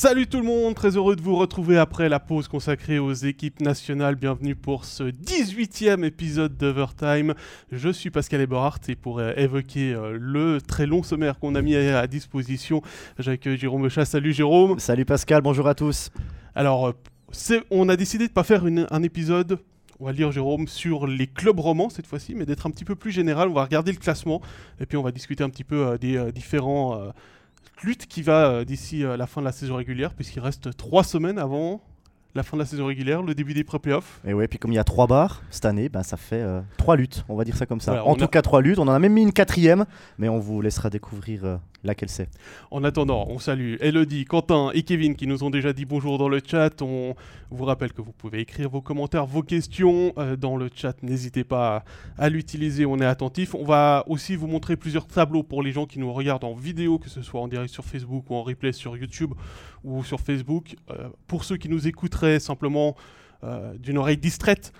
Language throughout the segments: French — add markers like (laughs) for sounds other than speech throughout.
Salut tout le monde, très heureux de vous retrouver après la pause consacrée aux équipes nationales. Bienvenue pour ce 18e épisode d'Overtime. Je suis Pascal Eberhardt et pour euh, évoquer euh, le très long sommaire qu'on a mis à, disposition, j'accueille Jérôme Chat. Salut Jérôme. Salut Pascal, bonjour à tous. Alors, euh, on a décidé de ne pas faire un épisode on va lire Jérôme sur les clubs romans cette fois-ci, mais d'être un petit peu plus général. On va regarder le classement et puis on va discuter un petit peu des différents lutte qui va euh, d'ici euh, la fin de la saison régulière, puisqu'il reste trois semaines avant la fin de la saison régulière, le début des pré-playoffs. Et ouais, puis comme il y a trois bars cette année, ben ça fait euh, trois luttes, on va dire ça comme ça. en tout cas, trois luttes. On en a même mis une quatrième, mais on vous laissera découvrir laquelle c'est. En attendant, on salue Elodie, Quentin et Kevin qui nous ont déjà dit bonjour dans le chat. On vous rappelle que vous pouvez écrire vos commentaires, vos questions euh, dans le chat. N'hésitez pas à, l'utiliser, on est attentif. On va aussi vous montrer plusieurs tableaux pour les gens qui nous regardent en vidéo, que ce soit en direct sur Facebook ou en replay sur YouTube ou sur Facebook. Euh, pour ceux qui nous écouteraient simplement euh, d'une oreille distraite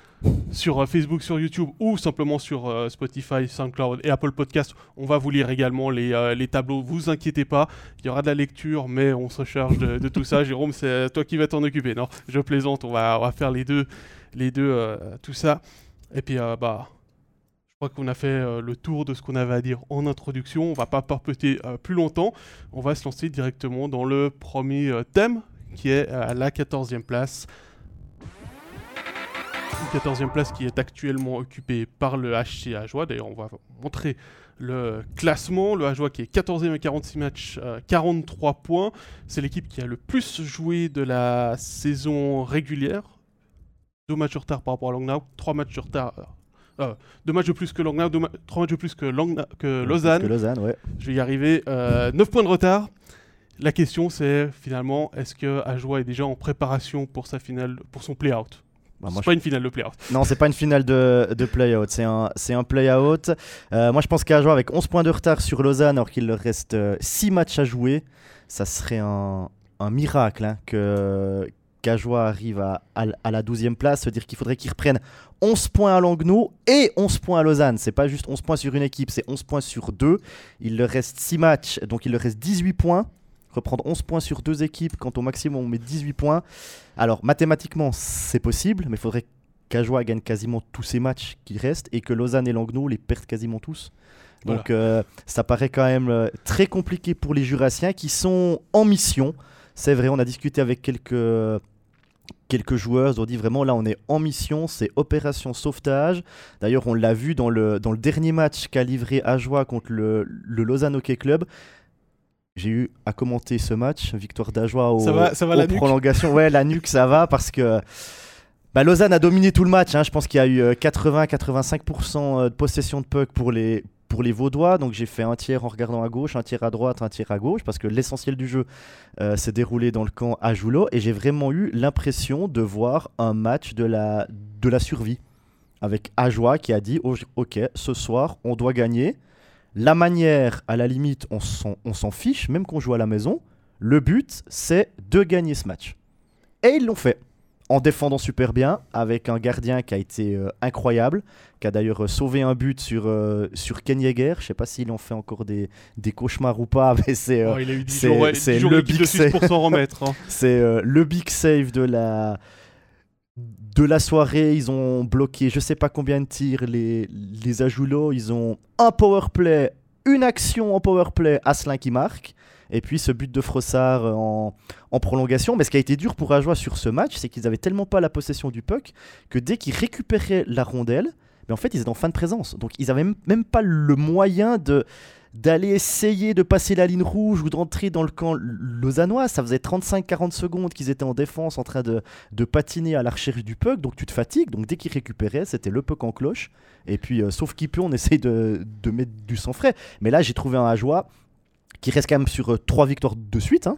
sur euh, Facebook, sur YouTube ou simplement sur Spotify, SoundCloud et Apple Podcast. On va vous lire également les, les, tableaux. Vous inquiétez pas, il y aura de la lecture, mais on se charge de, tout ça. (laughs) Jérôme, c'est toi qui vas t'en occuper. Non, je plaisante. On va, on va faire les deux, les deux, tout ça. Et puis, bah, crois qu'on a fait le tour de ce qu'on avait à dire en introduction. On va pas parpeter plus longtemps. On va se lancer directement dans le premier thème qui est à la 14e place. 14e place qui est actuellement occupée par le HC Ajoie. D'ailleurs, on va montrer le classement. Le Ajoie qui est 14e à 46 matchs, 43 euh, points. C'est l'équipe qui a le plus joué de la saison régulière. Deux matchs de retard par rapport à Langnau, trois matchs de retard. Euh, euh deux matchs de plus que Langnau, trois matchs de plus que, que Lausanne. Je vais y arriver. 9 euh, points de retard. La question c'est finalement, est-ce que Ajoie est déjà en préparation pour sa finale, pour son play-out? Bah, c'est pas une finale de play-out. Non, c'est pas une finale de, de play-out, c'est un, play-out. Euh, moi, je pense qu'à jouer avec 11 points de retard sur Lausanne, alors qu'il leur reste 6 euh, matchs à jouer, ça serait un, un miracle hein, que Cajoie arrive à, à, la 12e place. C'est-à-dire qu'il faudrait qu'ils reprennent 11 points à Langnau et 11 points à Lausanne. C'est pas juste 11 points sur une équipe, c'est 11 points sur deux. Il leur reste 6 matchs, donc il leur reste 18 points reprendre 11 points sur deux équipes quand au maximum on met 18 points. Alors mathématiquement c'est possible, mais il faudrait qu'Ajoie gagne quasiment tous ses matchs qui restent et que Lausanne et Langnau les perdent quasiment tous. Donc euh, ça paraît quand même euh, très compliqué pour les Jurassiens qui sont en mission. C'est vrai, on a discuté avec quelques quelques joueurs, ont dit vraiment là on est en mission, c'est opération sauvetage. D'ailleurs on l'a vu dans le, dans le dernier match qu'a livré Ajoie contre le, le Lausanne Hockey Club j'ai eu à commenter ce match, victoire d'Ajoie au, ça va, prolongation. Ouais, la nuque, ça va parce que bah, Lausanne a dominé tout le match. Hein. Je pense qu'il y a eu 80-85% euh, euh, de possession de puck pour les, pour les Vaudois. Donc j'ai fait un tiers en regardant à gauche, un tiers à droite, un tiers à gauche parce que l'essentiel du jeu euh, s'est déroulé dans le camp à et j'ai vraiment eu l'impression de voir un match de la, de la survie avec Ajoie qui a dit Ok, ce soir on doit gagner. La manière, à la limite, on s'en fiche, même qu'on joue à la maison. Le but, c'est de gagner ce match. Et ils l'ont fait. En défendant super bien, avec un gardien qui a été euh, incroyable, qui a d'ailleurs euh, sauvé un but sur, euh, sur Ken Yeager. Je ne sais pas s'il en fait encore des, des cauchemars ou pas, (laughs) mais c'est oh, le big save. pour s'en (laughs) remettre. Hein. c'est le big save de la de la soirée, ils ont bloqué je sais pas combien de tirs les, les Ajoulots. Ils ont un power play, une action en power play, Asselin qui marque. Et puis ce but de Frossard en, en prolongation. Mais ce qui a été dur pour Ajoie sur ce match, c'est qu'ils avaient tellement pas la possession du puck que dès qu'ils récupéraient la rondelle, mais en fait ils étaient en fin de présence. Donc ils avaient même pas le moyen de d'aller essayer de passer la ligne rouge ou d'entrer dans le camp lausannois. Ça faisait 35-40 secondes qu'ils étaient en défense en train de, patiner à la recherche du puck, donc tu te fatigues. Donc dès qu'ils récupéraient, c'était le puck en cloche. Et puis, euh, sauf qui peut, on essaye de, mettre du sang frais. Mais là, j'ai trouvé un Ajoie qui reste quand même sur euh, trois victoires de suite. Hein.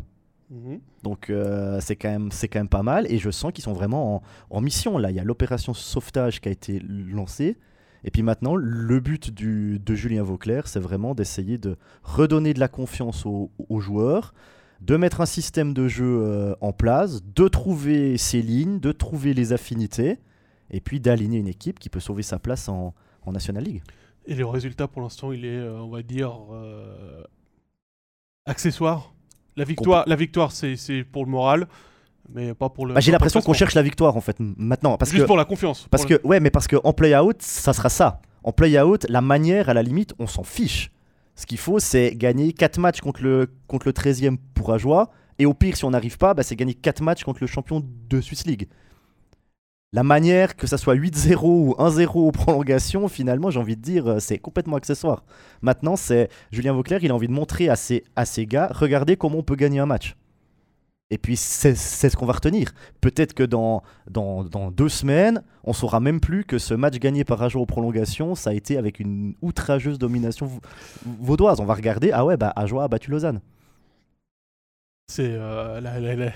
Mhm. Donc euh, c'est quand, même, quand même pas mal et je sens qu'ils sont vraiment en, en mission. Là, il y a l'opération sauvetage qui a été lancée. Et puis maintenant, le but de Julien Vauclair, c'est vraiment d'essayer de redonner de la confiance aux, joueurs, de mettre un système de jeu euh, en place, de trouver ses lignes, de trouver les affinités, et puis d'aligner une équipe qui peut sauver sa place en, National League. Et le résultat, pour l'instant, il est, on va dire, euh, accessoire La victoire, la victoire c'est pour le moral, mais pas pour le. Bah, J'ai l'impression qu'on cherche la victoire en fait maintenant. Parce Juste que, pour la confiance. parce que, ouais, mais parce que en play-out, ça sera ça. En play-out, la manière, à la limite, on s'en fiche. Ce qu'il faut, c'est gagner 4 matchs contre le, contre le 13e pour Ajoie. Et au pire, si on n'arrive pas, bah, c'est gagner 4 matchs contre le champion de Swiss League. La manière, que ça soit 8-0 ou 1-0 aux prolongations, finalement, j'ai envie de dire, euh, c'est complètement accessoire. Maintenant, c'est Julien Vauclair, il a envie de montrer à ses, à ses gars, regardez comment on peut gagner un match. Et puis, c'est ce qu'on va retenir. Peut-être que dans, dans, dans deux semaines, on saura même plus que ce match gagné par Ajoie aux prolongations, ça a été avec une outrageuse domination vau- vaudoise. On va regarder, ah ouais, bah Ajoie a battu Lausanne. C'est euh,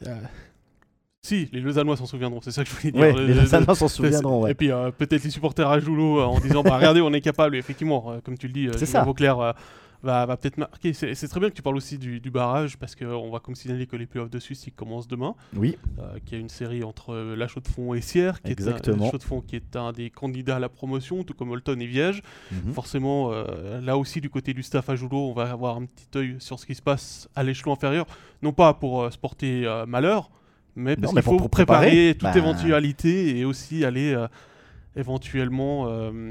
(laughs) Si, les Lausannois s'en souviendront, c'est ça que je voulais dire. Ouais, les le- Lausannois s'en souviendront, ouais. Et puis euh, peut-être les supporters à Joulot euh, en disant bah regardez, on est capable. Et effectivement, euh, comme tu le dis, Julien. Vauclair va, va peut-être marquer. C'est très bien que tu parles aussi du, du barrage parce qu'on va comme signaler que les playoffs de Suisse ils commencent demain. Oui, qui a une série entre La Chaux-de-Fonds et Sierre, qui Exactement. est un, qui est un des candidats à la promotion, tout comme Holton et Viège. Mhm. Forcément, là aussi, du côté du staff à Joulot, on va avoir un petit œil sur ce qui se passe à l'échelon inférieur. Non pas pour se porter malheur, mais parce qu'il faut pour préparer, préparer. toute Bah. éventualité et aussi aller euh, éventuellement. euh,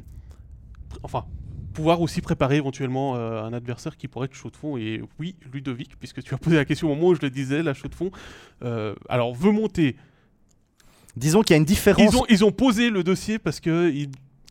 enfin. Pouvoir aussi préparer éventuellement euh, un adversaire qui pourrait être chaud de fond. Et oui, Ludovic, puisque tu as posé la question au moment où je le disais, la chaux de fond, alors veut monter. disons qu'il y a une différence Ils ont, ils ont posé le dossier parce que ils,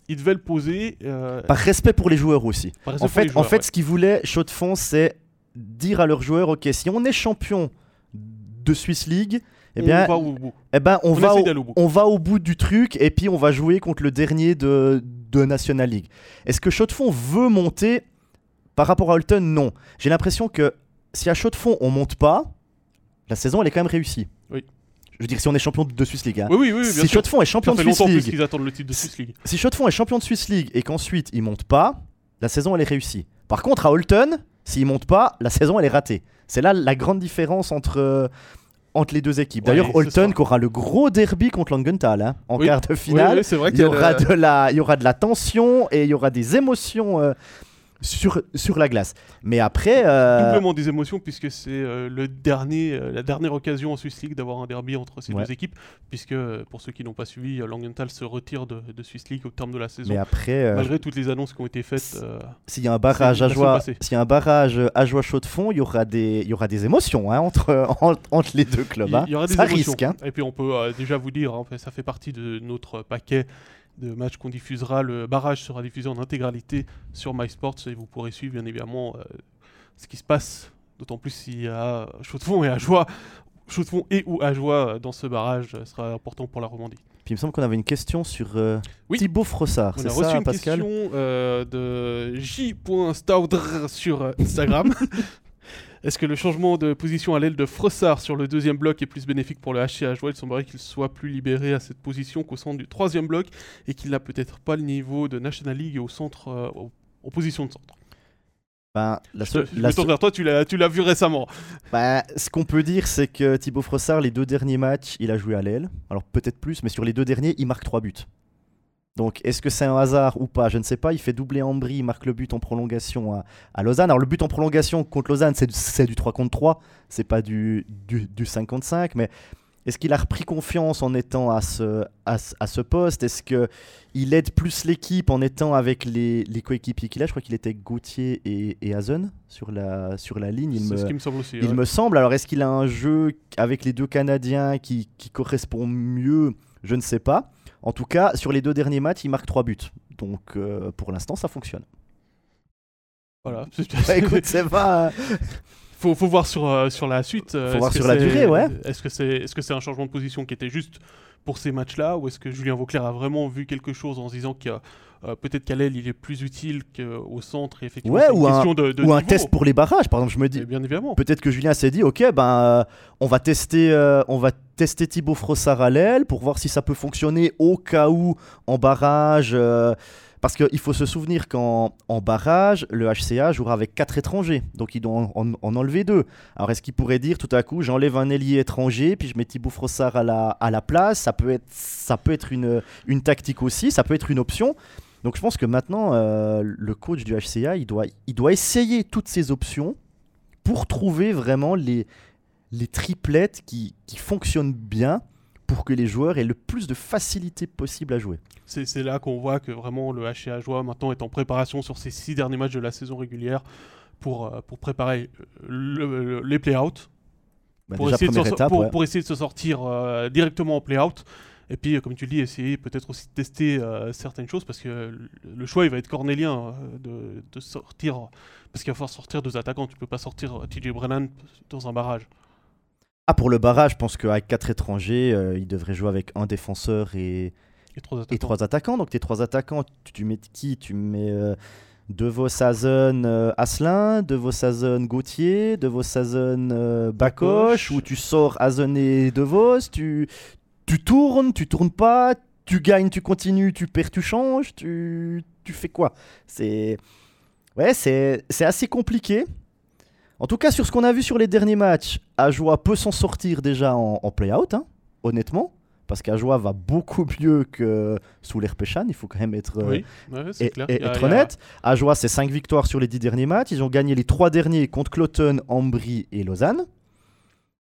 ils devaient le poser. euh, par respect pour les joueurs aussi. En fait, en fait ouais. ce qu'ils voulaient, Chaud de Fond, c'est dire à leurs joueurs, ok, si on est champion de Swiss League, eh bien, on va au bout. eh ben, on, On, va essaie au, d'aller au bout. on va au bout du truc et puis on va jouer contre le dernier de, de National League. Est-ce que Chaud de Fond veut monter? Par rapport à Holton Non. J'ai l'impression que si à Chaud de Fond on monte pas, la saison elle est quand même réussie. Oui. Je veux dire, si on est champion de Swiss League. hein. Oui, oui, oui, bien si sûr. Chaud de Fond est champion de Swiss plus League, qu'ils attendent le titre de Swiss League. si Chaud de Fond est champion de Swiss League et qu'ensuite il monte pas, la saison elle est réussie. Par contre, à Holton, s'il monte pas, la saison elle est ratée. C'est là la grande différence entre, entre les deux équipes. D'ailleurs, Holton qui aura le gros derby contre Langenthal hein, en Oui. quart de finale. oui, c'est vrai il, y aura que de la, il y aura de la tension et il y aura des émotions euh, sur, sur la glace. Mais après, euh, doublement des émotions puisque c'est euh, le dernier, euh, la dernière occasion en Swiss League d'avoir un derby entre ces Ouais. deux équipes, puisque euh, pour ceux qui n'ont pas suivi, Langenthal se retire de, de Swiss League au terme de la saison. mais après Malgré toutes les annonces qui ont été faites, s'il y a un barrage à joie, s'il y a un barrage à joie chaud de fond, il y aura des, il y aura des émotions hein, entre, (laughs) entre, entre les deux clubs. il hein. y aura des Ça émotions. risque. hein. Et puis on peut déjà vous dire, hein, ça fait partie de notre paquet de matchs qu'on diffusera. Le barrage sera diffusé en intégralité sur MySports et vous pourrez suivre bien évidemment euh, ce qui se passe. D'autant plus s'il y a Chaux-de-Fonds et Ajoie. Chaux-de-Fonds et ou Ajoie euh, dans ce barrage euh, sera important pour la Romandie. Puis il me semble qu'on avait une question sur euh, Oui. Thibaut Frossard. On a reçu ça, une Pascal? question euh, de j.staudr sur Instagram. (laughs) Est-ce que le changement de position à l'aile de Frossard sur le deuxième bloc est plus bénéfique pour le HC Ajoie Il semblerait qu'il soit plus libéré à cette position qu'au centre du troisième bloc et qu'il n'a peut-être pas le niveau de National League au centre, euh, en position de centre. Ben, la Je, seule- te- je la me tourne vers toi, tu l'as, tu l'as vu récemment. Bah, ce qu'on peut dire, c'est que Thibaut Frossard, les deux derniers matchs, il a joué à l'aile. Alors peut-être plus, mais sur les deux derniers, il marque trois buts. Donc est-ce que c'est un hasard ou pas? Je ne sais pas. Il fait doubler Ambry, il marque le but en prolongation à, à Lausanne. Alors le but en prolongation contre Lausanne, c'est du, c'est du 3 contre 3, c'est pas du, du, du 5 contre 5. Mais est-ce qu'il a repris confiance en étant à ce, à, à ce poste? Est-ce qu'il aide plus l'équipe en étant avec les, les coéquipiers qu'il a? Je crois qu'il était Gauthier et, et Hazen sur la, sur la ligne. Il C'est me- ce qui me semble aussi. il ouais. me semble. Alors, est-ce qu'il a un jeu avec les deux Canadiens qui, qui correspond mieux? Je ne sais pas. En tout cas, sur les deux derniers matchs, il marque trois buts. Donc, euh, pour l'instant, ça fonctionne. Voilà. (laughs) Bah, écoute, c'est pas. (laughs) faut, faut voir sur, euh, sur la suite. euh, Faut voir sur la durée, ouais. Est-ce que c'est est -ce c'est un changement de position qui était juste pour ces matchs-là ou est-ce que Julien Vauclair a vraiment vu quelque chose en se disant que euh, peut-être qu'à l'aile il est plus utile qu'au centre et effectivement Ouais, c'est une ou un- question de, de Ou un test pour les barrages, par exemple. Je me dis. Et bien évidemment. Peut-être que Julien s'est dit, ok, ben, euh, on va tester, euh, on va tester Thibaut Frossard à l'aile pour voir si ça peut fonctionner au cas où en barrage. parce qu'il faut se souvenir qu'en en barrage, le HCA jouera avec quatre étrangers, donc il doit en, en- en enlever deux. Alors est-ce qu'il pourrait dire tout à coup, j'enlève un ailier étranger, puis je mets Thibaut Frossard à la, à la place Ça peut être, ça peut être une, une tactique aussi, ça peut être une option. Donc je pense que maintenant, euh, le coach du HCA, il doit, il doit essayer toutes ces options pour trouver vraiment les, les triplettes qui, qui fonctionnent bien pour que les joueurs aient le plus de facilité possible à jouer. C'est là qu'on voit que vraiment le HA Joie maintenant est en préparation sur ces six derniers matchs de la saison régulière pour, euh, pour préparer le- le- les play-outs. Bah, pour, essayer de première s'en- étape, pour- ouais. pour essayer de se sortir euh, directement en play-out. Et puis, euh, comme tu le dis, essayer peut-être aussi de tester euh, certaines choses parce que le- choix, il va être cornélien euh, de, de sortir. Parce qu'il va falloir sortir deux attaquants. Tu peux pas sortir TJ Brennan dans un barrage. Ah, pour le barrage, je pense qu'avec quatre étrangers, euh, il devrait jouer avec un défenseur et, Et trois attaquants. et trois attaquants. Donc tes trois attaquants, tu, tu mets qui? Tu mets euh, Devos Sazen euh, Asselin, Devos Sazen Gauthier, Devos Sazen euh, Bakoche, tu sors Hazen et Devos, tu, tu tournes, tu tournes pas, tu gagnes, tu continues, tu perds, tu changes, tu, tu fais quoi? C'est ouais, c'est assez compliqué. En tout cas, sur ce qu'on a vu sur les derniers matchs, Ajoie peut s'en sortir déjà en, en play-out, hein, honnêtement. Parce qu'Ajoie va beaucoup (laughs) mieux que sous l'air Péchan, il faut quand même être, euh, Oui, ouais, et- clair. et a- être a- honnête. Ajoie, c'est 5 victoires sur les 10 derniers matchs. Ils ont gagné les 3 derniers contre Cloton, Ambry et Lausanne.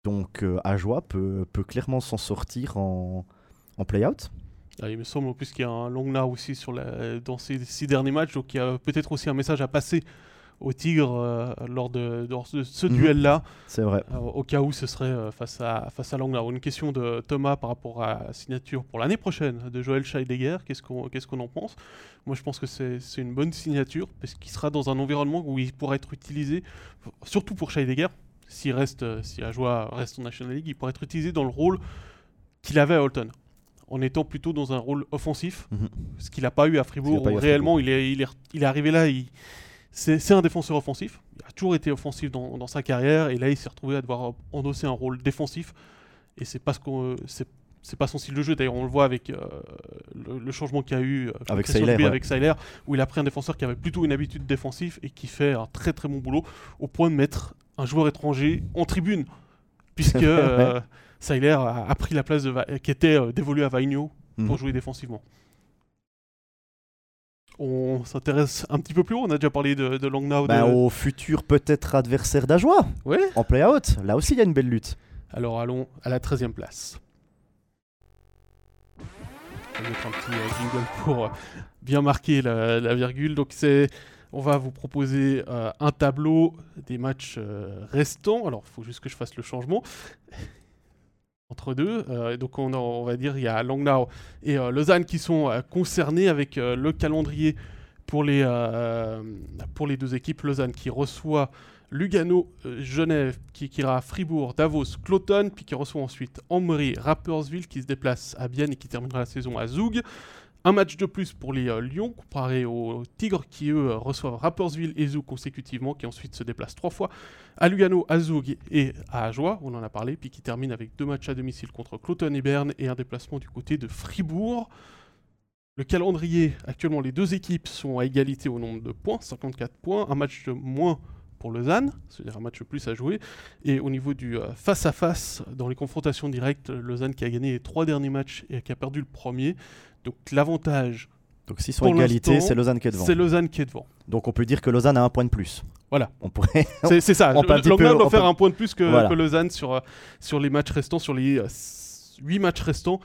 Donc euh, Ajoie peut, peut clairement s'en sortir en, en play-out. Ah, il me semble en plus qu'il y a un long aussi sur la, dans ces six derniers matchs, donc il y a peut-être aussi un message à passer au Tigre euh, lors de, ce Mhm. duel-là, C'est vrai. euh, au cas où ce serait euh, face à, face à. Une question de Thomas par rapport à la signature pour l'année prochaine de Joël Scheidegger. Qu'est-ce qu'on qu'est-ce qu'on en pense? Moi, je pense que c'est c'est une bonne signature parce qu'il sera dans un environnement où il pourra être utilisé, surtout pour Scheidegger. S'il reste, euh, si Ajoie reste en National League, il pourra être utilisé dans le rôle qu'il avait à Holton, en étant plutôt dans un rôle offensif, Mhm. ce qu'il n'a pas eu à Fribourg. Où à réellement, il est, il, est, il est arrivé là, c'est c'est un défenseur offensif. Il a toujours été offensif dans, dans sa carrière, et là, il s'est retrouvé à devoir endosser un rôle défensif. Et c'est pas ce qu'on, c'est c'est pas son style de jeu. D'ailleurs, on le voit avec euh, le, le changement qu'il y a eu euh, Avec Seiler, ouais. avec Seiler, où il a pris un défenseur qui avait plutôt une habitude défensive et qui fait un très très bon boulot, au point de mettre un joueur étranger en tribune, puisque (laughs) euh, Seiler a, a pris la place de Va- qui était euh, dévolue à Vainio pour Mhm. jouer défensivement. On s'intéresse un petit peu plus haut, on a déjà parlé de, de Langnau. De- au futur peut-être adversaire d'Ajoie Ouais. en play-out. Là aussi, il y a une belle lutte. Alors allons à la 13e place. On va mettre un petit euh, jingle pour euh, bien marquer la, virgule. Donc c'est, on va vous proposer euh, un tableau des matchs restants. Alors il faut juste que je fasse le changement (laughs) entre deux. Donc on, on va dire il y a Langnau et Lausanne qui sont concernés avec le calendrier pour les, pour les deux équipes. Lausanne qui reçoit Lugano, euh, Genève, qui, ira à Fribourg, Davos, Cloton, puis qui reçoit ensuite Ambry, Rapperswil, qui se déplace à Bienne et qui terminera la saison à Zoug. Un match de plus pour les euh, Lions, comparé aux Tigres, qui eux reçoivent Rapperswil et Zoug consécutivement, qui ensuite se déplacent trois fois à Lugano, à Zoug et à Ajoie, on en a parlé, puis qui termine avec deux matchs à domicile contre Cloton et Berne et un déplacement du côté de Fribourg. Le calendrier, actuellement, les deux équipes sont à égalité au nombre de points, 54 points, un match de moins pour Lausanne, c'est-à-dire un match plus à jouer. Et au niveau du euh, face-à-face, dans les confrontations directes, Lausanne qui a gagné les trois derniers matchs et qui a perdu le premier. Donc l'avantage, Donc s'ils sont égalité, c'est Lausanne qui est devant. c'est Lausanne qui est devant. Donc on peut dire que Lausanne a un point de plus. Voilà. On pourrait. (laughs) C'est ça. on peut doit faire un point de plus que, Voilà. que Lausanne sur, euh, sur les matchs restants, sur les 8 matchs restants,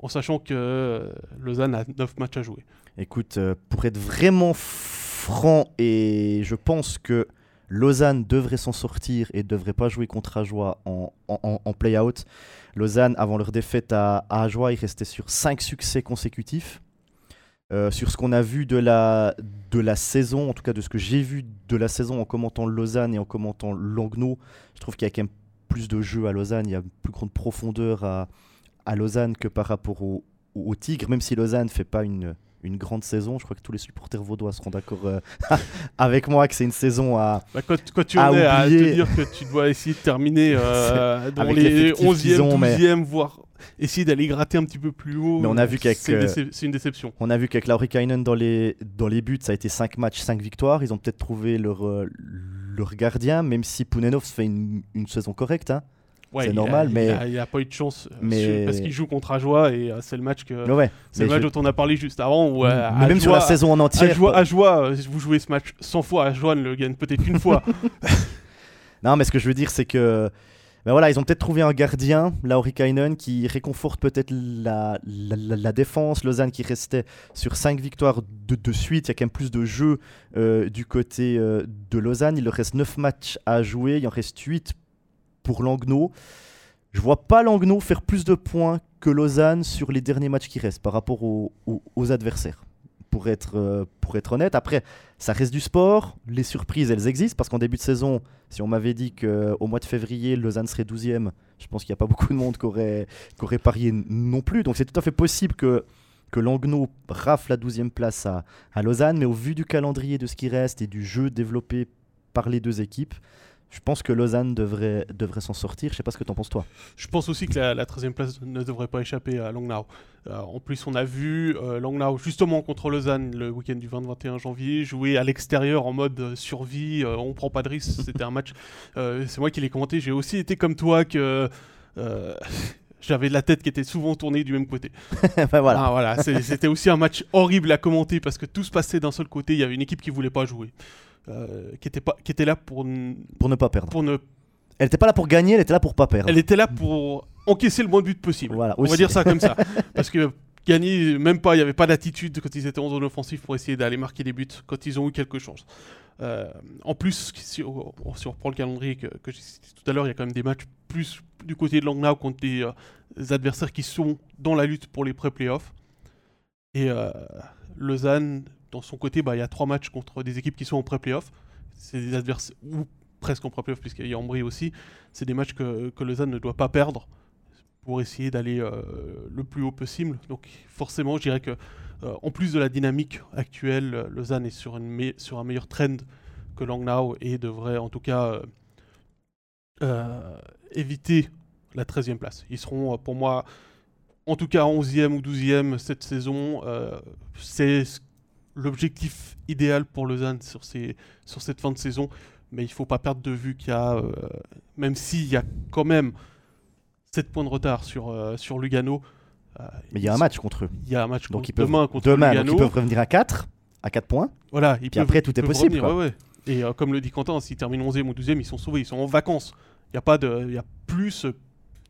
en sachant que euh, Lausanne a 9 matchs à jouer. Écoute, euh, pour être vraiment franc, et je pense que Lausanne devrait s'en sortir et devrait pas jouer contre Ajoie en, play-out. Lausanne, avant leur défaite à, à Ajoie, ils restaient sur 5 succès consécutifs. Euh, sur ce qu'on a vu de la, de la saison, en tout cas de ce que j'ai vu de la saison en commentant Lausanne et en commentant Langnau, je trouve qu'il y a quand même plus de jeu à Lausanne, il y a une plus grande profondeur à, à Lausanne que par rapport au, au Tigre, même si Lausanne ne fait pas une, une grande saison. Je crois que tous les supporters vaudois seront d'accord euh, (laughs) avec moi que c'est une saison à. Bah, quand, quand tu À en es à te dire que tu dois essayer de terminer euh, (laughs) dans Avec les l'effectif 11e, qu'ils ont, mais- 12e, voire essayer d'aller gratter un petit peu plus haut, Mais on a vu qu'avec, c'est une, euh, c'est une déception. On a vu qu'avec Laurikainen dans les, dans les buts, ça a été 5 matchs, 5 victoires. Ils ont peut-être trouvé leur, leur gardien, même si Pounenov fait une, une saison correcte. hein. Ouais, c'est a- normal, il mais- a- il a pas eu de chance euh, mais- parce qu'il joue contre Ajoie et euh, c'est le match que ouais, c'est le match je- dont on a parlé juste avant. Où, euh, mais même sur la Ajoie- saison en entière. Ajoie, pas- Ajoie, euh, vous jouez ce match 100 fois, Ajoie ne le gagne peut-être une fois. (laughs) Non, mais ce que je veux dire, c'est que. Ben voilà, ils ont peut-être trouvé un gardien, Lauri Kainen, qui réconforte peut-être la, la, la, défense. Lausanne qui restait sur 5 victoires de, de, suite. Il y a quand même plus de jeux euh, du côté euh, de Lausanne. Il leur reste 9 matchs à jouer. Il en reste 8 pour Langnau. Je vois pas Langnau faire plus de points que Lausanne sur les derniers matchs qui restent par rapport aux, adversaires pour être, euh, pour être honnête. Après, ça reste du sport. Les surprises, elles existent parce qu'en début de saison, si on m'avait dit qu'au mois de février, Lausanne serait 12e, je pense qu'il n'y a pas beaucoup de monde qui aurait, qui aurait parié non plus. Donc c'est tout à fait possible que, que Langnau rafle la 12e place à, à Lausanne. Mais au vu du calendrier de ce qui reste et du jeu développé par les deux équipes, je pense que Lausanne devrait, devrait s'en sortir. Je sais pas ce que tu en penses toi. Je pense aussi que la, la 13e place ne devrait pas échapper à Langnau. Euh, en plus, on a vu euh, Langnau justement contre Lausanne le week-end du 20-21 janvier jouer à l'extérieur en mode euh, survie. Euh, on prend pas de risque. C'était un match. euh, C'est moi qui l'ai commenté. J'ai aussi été comme toi que. euh, (laughs) J'avais la tête qui était souvent tournée du même côté. (laughs) ben voilà. Ah, voilà. C'était aussi un match horrible à commenter parce que tout se passait d'un seul côté. Il y avait une équipe qui voulait pas jouer, euh, qui était pas, qui était là pour, Pour ne pas perdre. pour ne Elle était pas là pour gagner, elle était là pour pas perdre. Elle était là pour encaisser le moins de buts possible. Voilà, On va dire ça comme ça. (laughs) Parce que gagner, même pas, il n'y avait pas d'attitude quand ils étaient en zone offensive pour essayer d'aller marquer des buts quand ils ont eu quelque chose. Euh, en plus, si on, si on reprend le calendrier que, que j'ai cité tout à l'heure, il y a quand même des matchs plus du côté de Langnau contre des, euh, des adversaires qui sont dans la lutte pour les pré-playoffs. Et euh, Lausanne, dans son côté, bah, il y a trois matchs contre des équipes qui sont en pré-playoff. C'est des adversaires, ou presque en pré-playoff, puisqu'il y a Ambry aussi. C'est des matchs que, que Lausanne ne doit pas perdre pour essayer d'aller euh, le plus haut possible. Donc forcément, je dirais que euh, en plus de la dynamique actuelle, euh, Lausanne est sur, un meilleur trend que Langnau et devrait en tout cas éviter la 13e place. Ils seront pour moi en tout cas 11e ou 12e cette saison. C'est ce- l'objectif idéal pour Lausanne sur, ces, sur cette fin de saison. Mais il ne faut pas perdre de vue qu'il y a, euh, même s'il y a quand même 7 points de retard sur, euh, sur Lugano. euh, Mais il y a un match contre eux. Il y a un match Donc contre- ils peuvent, demain contre demain, donc Lugano. ils peuvent revenir à 4, à 4 points. Voilà, ils après, tout est possible, revenir, quoi. ouais, ouais. Et comme le dit Quentin, s'ils terminent 11e ou 12e, ils sont sauvés, ils sont en vacances. Il n'y a, pas de- y a plus ce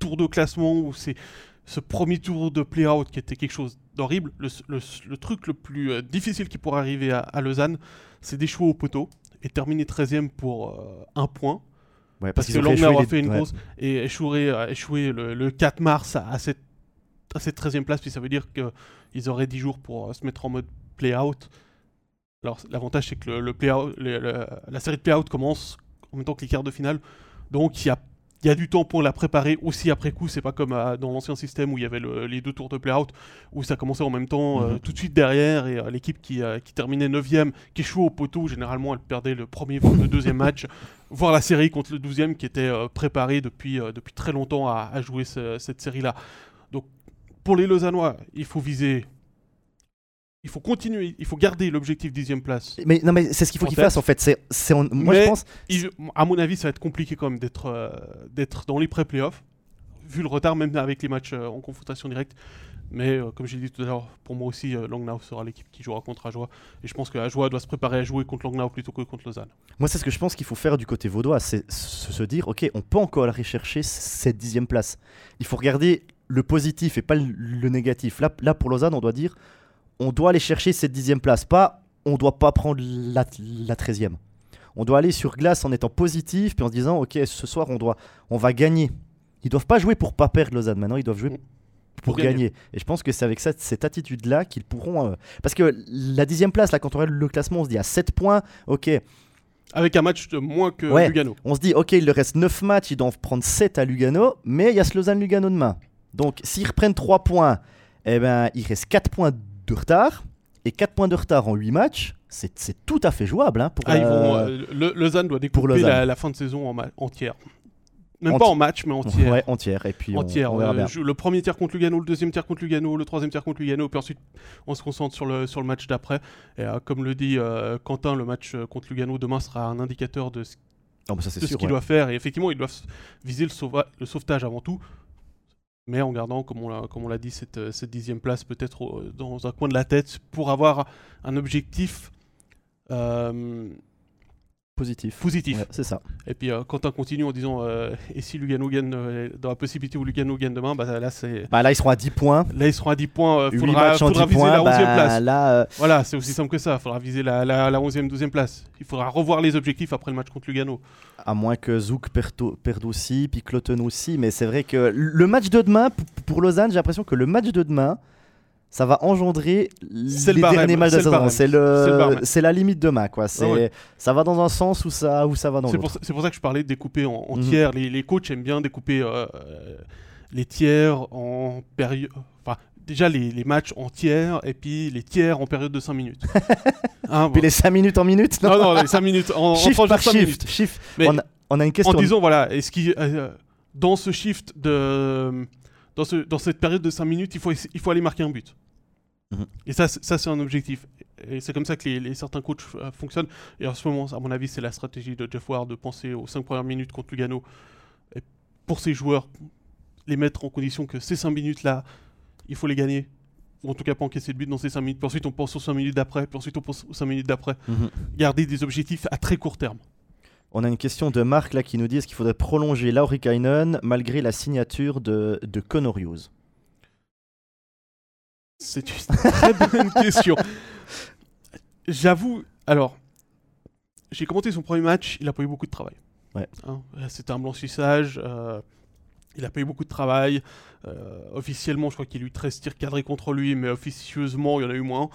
tour de classement ou c'est ce premier tour de play-out qui était quelque chose d'horrible. Le, le- le truc le plus euh, difficile qui pourrait arriver à, à Lausanne, c'est d'échouer au poteau et terminer 13e pour euh, un point. Ouais, Parce que ont rééchoué Langnau a les- fait une ouais. grosse et échouer, a échoué le, le 4 mars à, à cette, à cette 13e place, puis ça veut dire qu'ils auraient 10 jours pour euh, se mettre en mode play-out. Alors l'avantage c'est que le, le- le- la série de play-out commence en même temps que les quarts de finale, donc il y a, il y a du temps pour la préparer aussi après coup, c'est pas comme euh, dans l'ancien système où il y avait le- les deux tours de play-out, où ça commençait en même temps euh, Mhm. tout de suite derrière, et euh, l'équipe qui, euh, qui terminait 9ème, qui échouait au poteau, généralement elle perdait le premier voire le deuxième match, (laughs) voir la série contre le 12e qui était euh, préparé depuis, depuis très longtemps à, à jouer ce- cette série-là. Donc pour les Lausannois, il faut viser. Il faut continuer, il faut garder l'objectif 10e place. Mais non, mais c'est ce qu'il faut tête. fassent en fait. C'est, c'est moi Mais- je pense. Il- à mon avis, ça va être compliqué quand même d'être euh, d'être dans les pré-playoffs, vu le retard, même avec les matchs euh, en confrontation directe. Mais euh, comme j'ai dit tout à l'heure, pour moi aussi, euh, Langnau sera l'équipe qui jouera contre Ajoie. Et je pense que Ajoie doit se préparer à jouer contre Langnau plutôt que contre Lausanne. Moi, c'est ce que je pense qu'il faut faire du côté vaudois, c'est se dire, ok, on peut encore aller chercher cette dixième place. Il faut regarder le positif et pas le, le négatif. Là, là, pour Lausanne, on doit dire, on doit aller chercher cette dixième place, pas on doit pas prendre la, la 13e. On doit aller sur glace en étant positif, puis en se disant, ok, ce soir, on, doit, on va gagner. Ils doivent pas jouer pour pas perdre Lausanne maintenant, ils doivent jouer pour Pour gagner. gagner. Et je pense que c'est avec cette, cette attitude-là qu'ils pourront... euh, Parce que la dixième place, là, quand on regarde le classement, on se dit à 7 points, ok, Avec un match de moins que Ouais. Lugano. on se dit, ok, il leur reste 9 matchs, ils doivent prendre 7 à Lugano, mais il y a ce Lausanne-Lugano demain. Donc, s'ils reprennent 3 points, eh ben, il reste 4 points de retard. Et 4 points de retard en 8 matchs, c'est c'est tout à fait jouable. hein, pour, Ah, ils vont, euh, euh, le- Lausanne doit pour découper Lausanne. la, la fin de saison en entière. Même Enti- pas en match, mais entière. ouais, entière. Et puis, on- entière. on, verra bien. je- le premier tiers contre Lugano, le deuxième tiers contre Lugano, le troisième tiers contre Lugano, puis ensuite on se concentre sur le, sur le match d'après. Et euh, comme le dit Quentin, le match contre Lugano demain sera un indicateur de ce, ce qu'il ouais. doit faire. Et effectivement, ils doivent viser le, sauva- le sauvetage avant tout. Mais en gardant, comme on l'a, dit, cette, euh, cette dixième place peut-être au- dans un coin de la tête pour avoir un objectif euh, Positif. positif. Ouais, c'est ça. Et puis euh, Quentin continue en disant euh, et si Lugano gagne euh, dans la possibilité où Lugano gagne demain, bah, là c'est Bah, là, ils seront à 10 points. là ils seront à 10 points. Il 8 faudra, matchs en faudra 10 viser points. la 11e bah, place. Là, euh, Voilà, c'est aussi simple que ça. Il faudra viser la, la, la 11e, 12e place. Il faudra revoir les objectifs après le match contre Lugano. à moins que Zouk perde, aussi, puis Cloton aussi. Mais c'est vrai que le match de demain, pour Lausanne, j'ai l'impression que le match de demain, ça va engendrer C'est le les barème, derniers matchs de la saison. C'est la limite demain, quoi. C'est, ouais. ça va dans un sens ou ça, ou ça va dans l'autre. c'est pour ça que je parlais de découper en, en Mhm. tiers. Les, les coachs aiment bien découper euh, les tiers en période. Enfin, déjà les, les matchs en tiers et puis les tiers en période de 5 minutes. (laughs) Hein, Puis les 5 minutes en minutes, non, Non, non, les 5 minutes en, en Shift de par 5 shift. minutes. shift. Mais on, a, on a une en question. disant, voilà, est-ce qu'il, euh, dans ce shift de. Dans, ce, dans cette période de 5 minutes, il faut, il faut aller marquer un but. Mhm. Et ça, c'est- ça c'est un objectif. Et c'est comme ça que les, les certains coachs euh, fonctionnent. Et en ce moment, à mon avis, c'est la stratégie de Jeff Ward de penser aux 5 premières minutes contre Lugano. Et pour ses joueurs, les mettre en condition que ces 5 minutes-là, il faut les gagner. Ou en tout cas pas encaisser de but dans ces 5 minutes. Puis ensuite, on pense aux 5 minutes d'après. Puis ensuite, on pense aux 5 minutes d'après. Mhm. Garder des objectifs à très court terme. On a une question de Marc là qui nous dit est-ce qu'il faudrait prolonger Lauri Kainen malgré la signature de, de Connor Hughes? C'est une très bonne (laughs) question. J'avoue, alors, j'ai commenté son premier match, il a pas eu beaucoup de travail. Ouais. Hein, euh, C'était un blanchissage, euh, il a pas eu beaucoup de travail. Euh, officiellement, je crois qu'il a eu 13 tirs cadrés contre lui, mais officieusement, il y en a eu moins.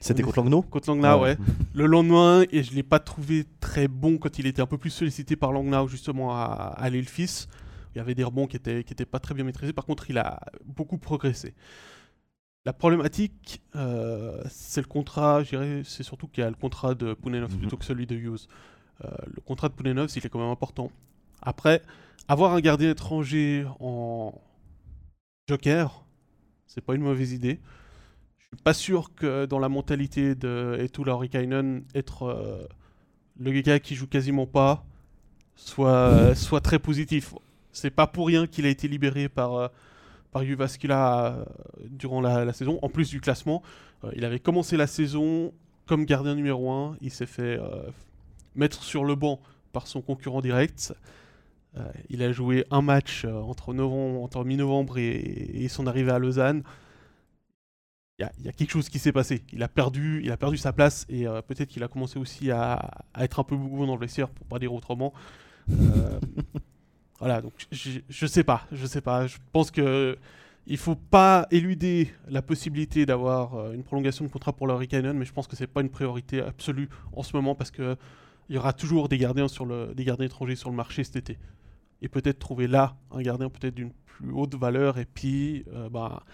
C'était On contre Langnau? Contre Langnau, ouais. (laughs) Le lendemain, et je l'ai pas trouvé très bon quand il était un peu plus sollicité par Langnau, justement, à, à l'Elfis. Il y avait des rebonds qui étaient, qui étaient pas très bien maîtrisés. Par contre, il a beaucoup progressé. La problématique, euh, c'est le contrat, je dirais, c'est surtout qu'il y a le contrat de Pounenovs Mhm. plutôt que celui de Hughes. Euh, le contrat de Pounenovs, il est quand même important. Après, avoir un gardien étranger en joker, c'est pas une mauvaise idée. Je suis pas sûr que dans la mentalité de Etu Laurikainen, être euh, le gars qui joue quasiment pas soit, soit très positif. C'est pas pour rien qu'il a été libéré par, euh, par Juvascula euh, durant la, la saison. En plus du classement, euh, il avait commencé la saison comme gardien numéro 1. Il s'est fait euh, mettre sur le banc par son concurrent direct. Il a joué un match entre, entre mi-novembre et, son arrivée à Lausanne. Il y, a- quelque chose qui s'est passé. Il a perdu, il a perdu sa place et peut-être qu'il a commencé aussi à, être un peu boubou dans le vestiaire, pour pas dire autrement. (laughs) Voilà, donc je, je sais pas, je sais pas. Je pense que il faut pas éluder la possibilité d'avoir euh, une prolongation de contrat pour le Cannon, mais je pense que c'est pas une priorité absolue en ce moment parce que il y aura toujours des gardiens sur le, des gardiens étrangers sur le marché cet été. Et peut-être trouver là un gardien peut-être d'une plus haute valeur et puis euh, bah,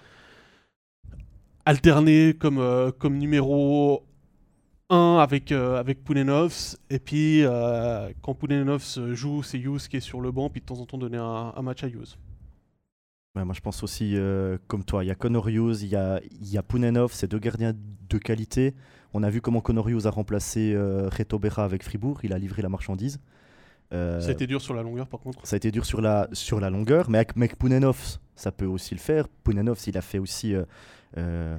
alterner comme, euh, comme numéro 1 avec, euh, avec Pounenovs. Et puis euh, quand Pounenovs joue, c'est Hughes qui est sur le banc. Puis de temps en temps donner un, un match à Hughes. Ouais, moi, je pense aussi, euh, comme toi, il y a Connor Hughes, il y a, y a Pounenov, c'est deux gardiens de qualité. On a vu comment Connor Hughes a remplacé euh, Reto Berra avec Fribourg, il a livré la marchandise. Euh, Ça a été dur sur la longueur par contre. ça a été dur sur la, sur la longueur, mais avec, avec Pounenov, ça peut aussi le faire. Pounenov, il a fait aussi euh, euh,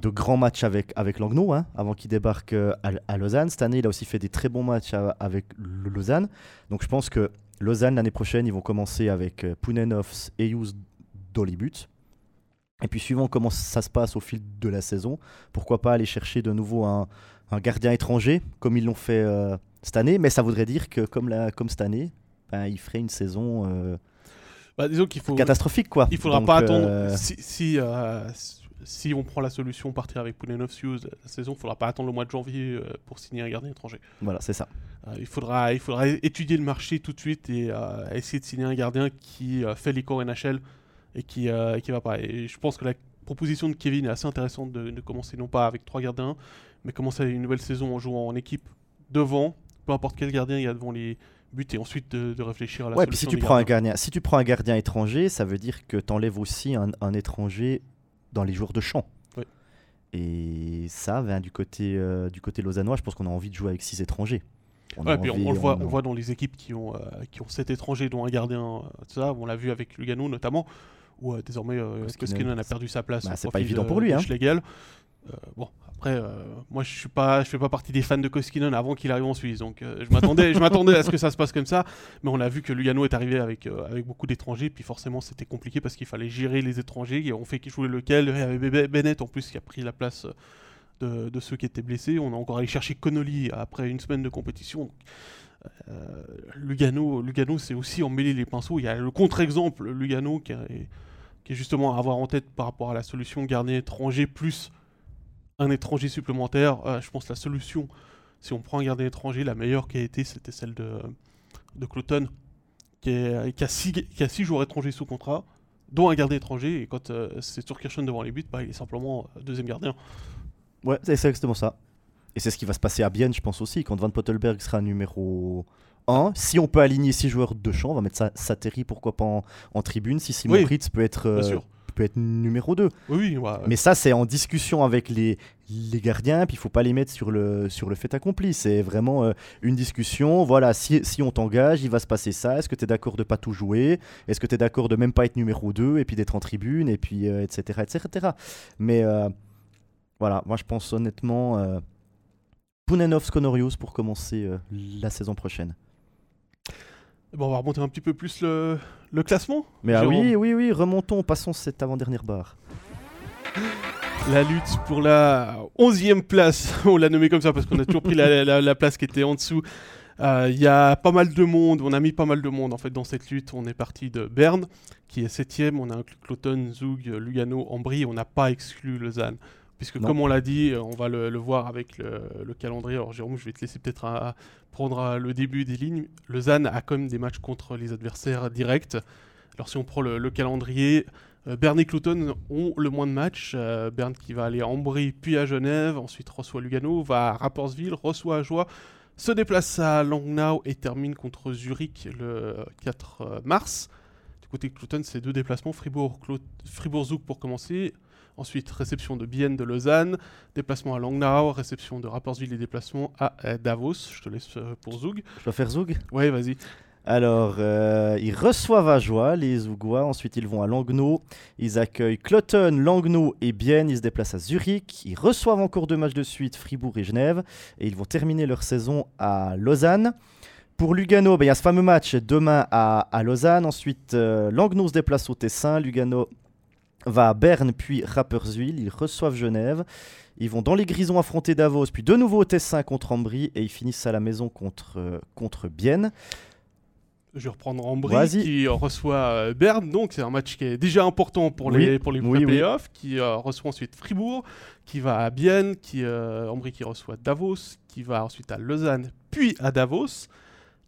de grands matchs avec, avec Langnau, hein, avant qu'il débarque euh, à, à Lausanne. Cette année, il a aussi fait des très bons matchs à- avec Lausanne. Donc je pense que Lausanne, l'année prochaine, ils vont commencer avec euh, Pounenovs et Hughes buts. Et puis suivant comment ça se passe au fil de la saison, pourquoi pas aller chercher de nouveau un, un gardien étranger, comme ils l'ont fait euh, cette année. Mais ça voudrait dire que comme, la, comme cette année, ben, il ferait une saison euh, Bah, disons qu'il faut. catastrophique. Quoi. Il faudra Donc, pas attendre. Si, si, si on prend la solution partir avec Pounenovs Hughes la saison, il faudra pas attendre le mois de janvier euh, pour signer un gardien étranger. Voilà, c'est ça. Euh, il, faudra, il faudra étudier le marché tout de suite et euh, essayer de signer un gardien qui euh, fait les corps NHL et qui, euh, qui va pas. Et je pense que la proposition de Kevin est assez intéressante de, de commencer non pas avec trois gardiens, mais commencer une nouvelle saison en jouant en équipe devant, peu importe quel gardien il y a devant les buts, et ensuite de, de réfléchir à la Ouais, puis si solution tu, prends un gardien, si tu prends un gardien étranger, ça veut dire que tu enlèves aussi un, un étranger dans les joueurs de champ. Et ça, ben, du, côté, euh, du côté lausannois, je pense qu'on a envie de jouer avec six étrangers. On a Ouais, puis on, envie- on le voit, on- on voit dans les équipes qui ont, euh, qui ont sept étrangers, dont un gardien, euh, tout ça. On l'a vu avec Lugano notamment, où euh, désormais Koskinen, a perdu sa place. Bah, c'est pas évident de- pour lui, hein. Bon, après, euh, moi, je suis pas, je fais pas partie des fans de Koskinen avant qu'il arrive en Suisse, donc euh, je m'attendais, je m'attendais à ce que ça se passe comme ça. Mais on a vu que Lugano est arrivé avec euh, avec beaucoup d'étrangers, puis forcément c'était compliqué parce qu'il fallait gérer les étrangers. Et on fait qui jouait lequel? Il y avait Bennett en plus qui a pris la place de, ceux qui étaient blessés. On a encore allé chercher Connolly après une semaine de compétition. Lugano, Lugano c'est aussi emmêler les pinceaux. Il y a le contre-exemple Lugano qui est, qui est justement à avoir en tête par rapport à la solution gardien étranger plus un étranger supplémentaire. Euh, je pense la solution, si on prend un gardien étranger, la meilleure qui a été, c'était celle de, de Cloton, qui, est, qui, a six, qui a six joueurs étrangers sous contrat, dont un gardien étranger. Et quand euh, c'est Turkirchen devant les buts, bah, il est simplement euh, deuxième gardien. Ouais, c'est exactement ça. Et c'est ce qui va se passer à Bienne, je pense aussi, quand Van Pottelberg sera numéro 1. Si on peut aligner 6 joueurs de champ, on va mettre sa, Sateri, pourquoi pas en, tribune. Si Simon oui, peut être peut être numéro 2. Oui, Mais ça, c'est en discussion avec les, les gardiens, puis il faut pas les mettre sur le, sur le fait accompli. C'est vraiment euh, une discussion. Voilà, si, si on t'engage, il va se passer ça. Est-ce que tu es d'accord de pas tout jouer? Est-ce que tu es d'accord de même pas être numéro 2 et puis d'être en tribune, et puis etc., euh, etc. Mais euh, voilà, moi je pense honnêtement euh, Punenov Skonorius pour commencer la saison prochaine. Bon, on va remonter un petit peu plus le, le classement. Mais ah oui, oui, oui, remontons, passons cette avant-dernière barre. La lutte pour la 11e place, (laughs) on l'a nommé comme ça parce qu'on a toujours pris la, (laughs) place qui était en dessous. Il euh, y a pas mal de monde, on a mis pas mal de monde en fait dans cette lutte. On est parti de Berne qui est 7 on a inclus Cloton, Zug, Lugano, Ambry, on n'a pas exclu Lausanne. Puisque comme on l'a dit, euh, on va le, voir avec le, calendrier. Alors Jérôme, je vais te laisser peut-être prendre le début des lignes. Lausanne a quand même des matchs contre les adversaires directs. Alors si on prend le, calendrier, euh, Berne et Clouton ont le moins de matchs. Euh, Berne qui va aller à Ambry puis à Genève, ensuite reçoit Lugano, va à Rapperswil, reçoit à Joie, se déplace à Langnau et termine contre Zurich le 4 mars. Du côté de Clouton, c'est deux déplacements, Fribourg-Zouk pour commencer, Ensuite, réception de Bienne de Lausanne, déplacement à Langnau, réception de Rapperswil et déplacement à euh, Davos. Je te laisse euh, pour Zoug. Je dois faire Zoug Oui, vas-y. Alors, euh, ils reçoivent à Joie, les Zougois. Ensuite, ils vont à Langnau. Ils accueillent Cloton, Langnau et Bienne. Ils se déplacent à Zurich. Ils reçoivent encore deux matchs de suite, Fribourg et Genève. Et ils vont terminer leur saison à Lausanne. Pour Lugano, ben, il y a ce fameux match demain à, Lausanne. Ensuite, Langnau se déplace au Tessin. Lugano va à Berne puis Rapperswil, ils reçoivent Genève, ils vont dans les Grisons affronter Davos, puis de nouveau au Tessin contre Ambry et ils finissent à la maison contre, euh, contre Bienne. Je vais reprendre Ambry qui reçoit euh, Berne, donc c'est un match qui est déjà important pour les, pour les playoffs, qui euh, reçoit ensuite Fribourg, qui va à Bienne, qui, Ambry qui reçoit Davos, qui va ensuite à Lausanne, puis à Davos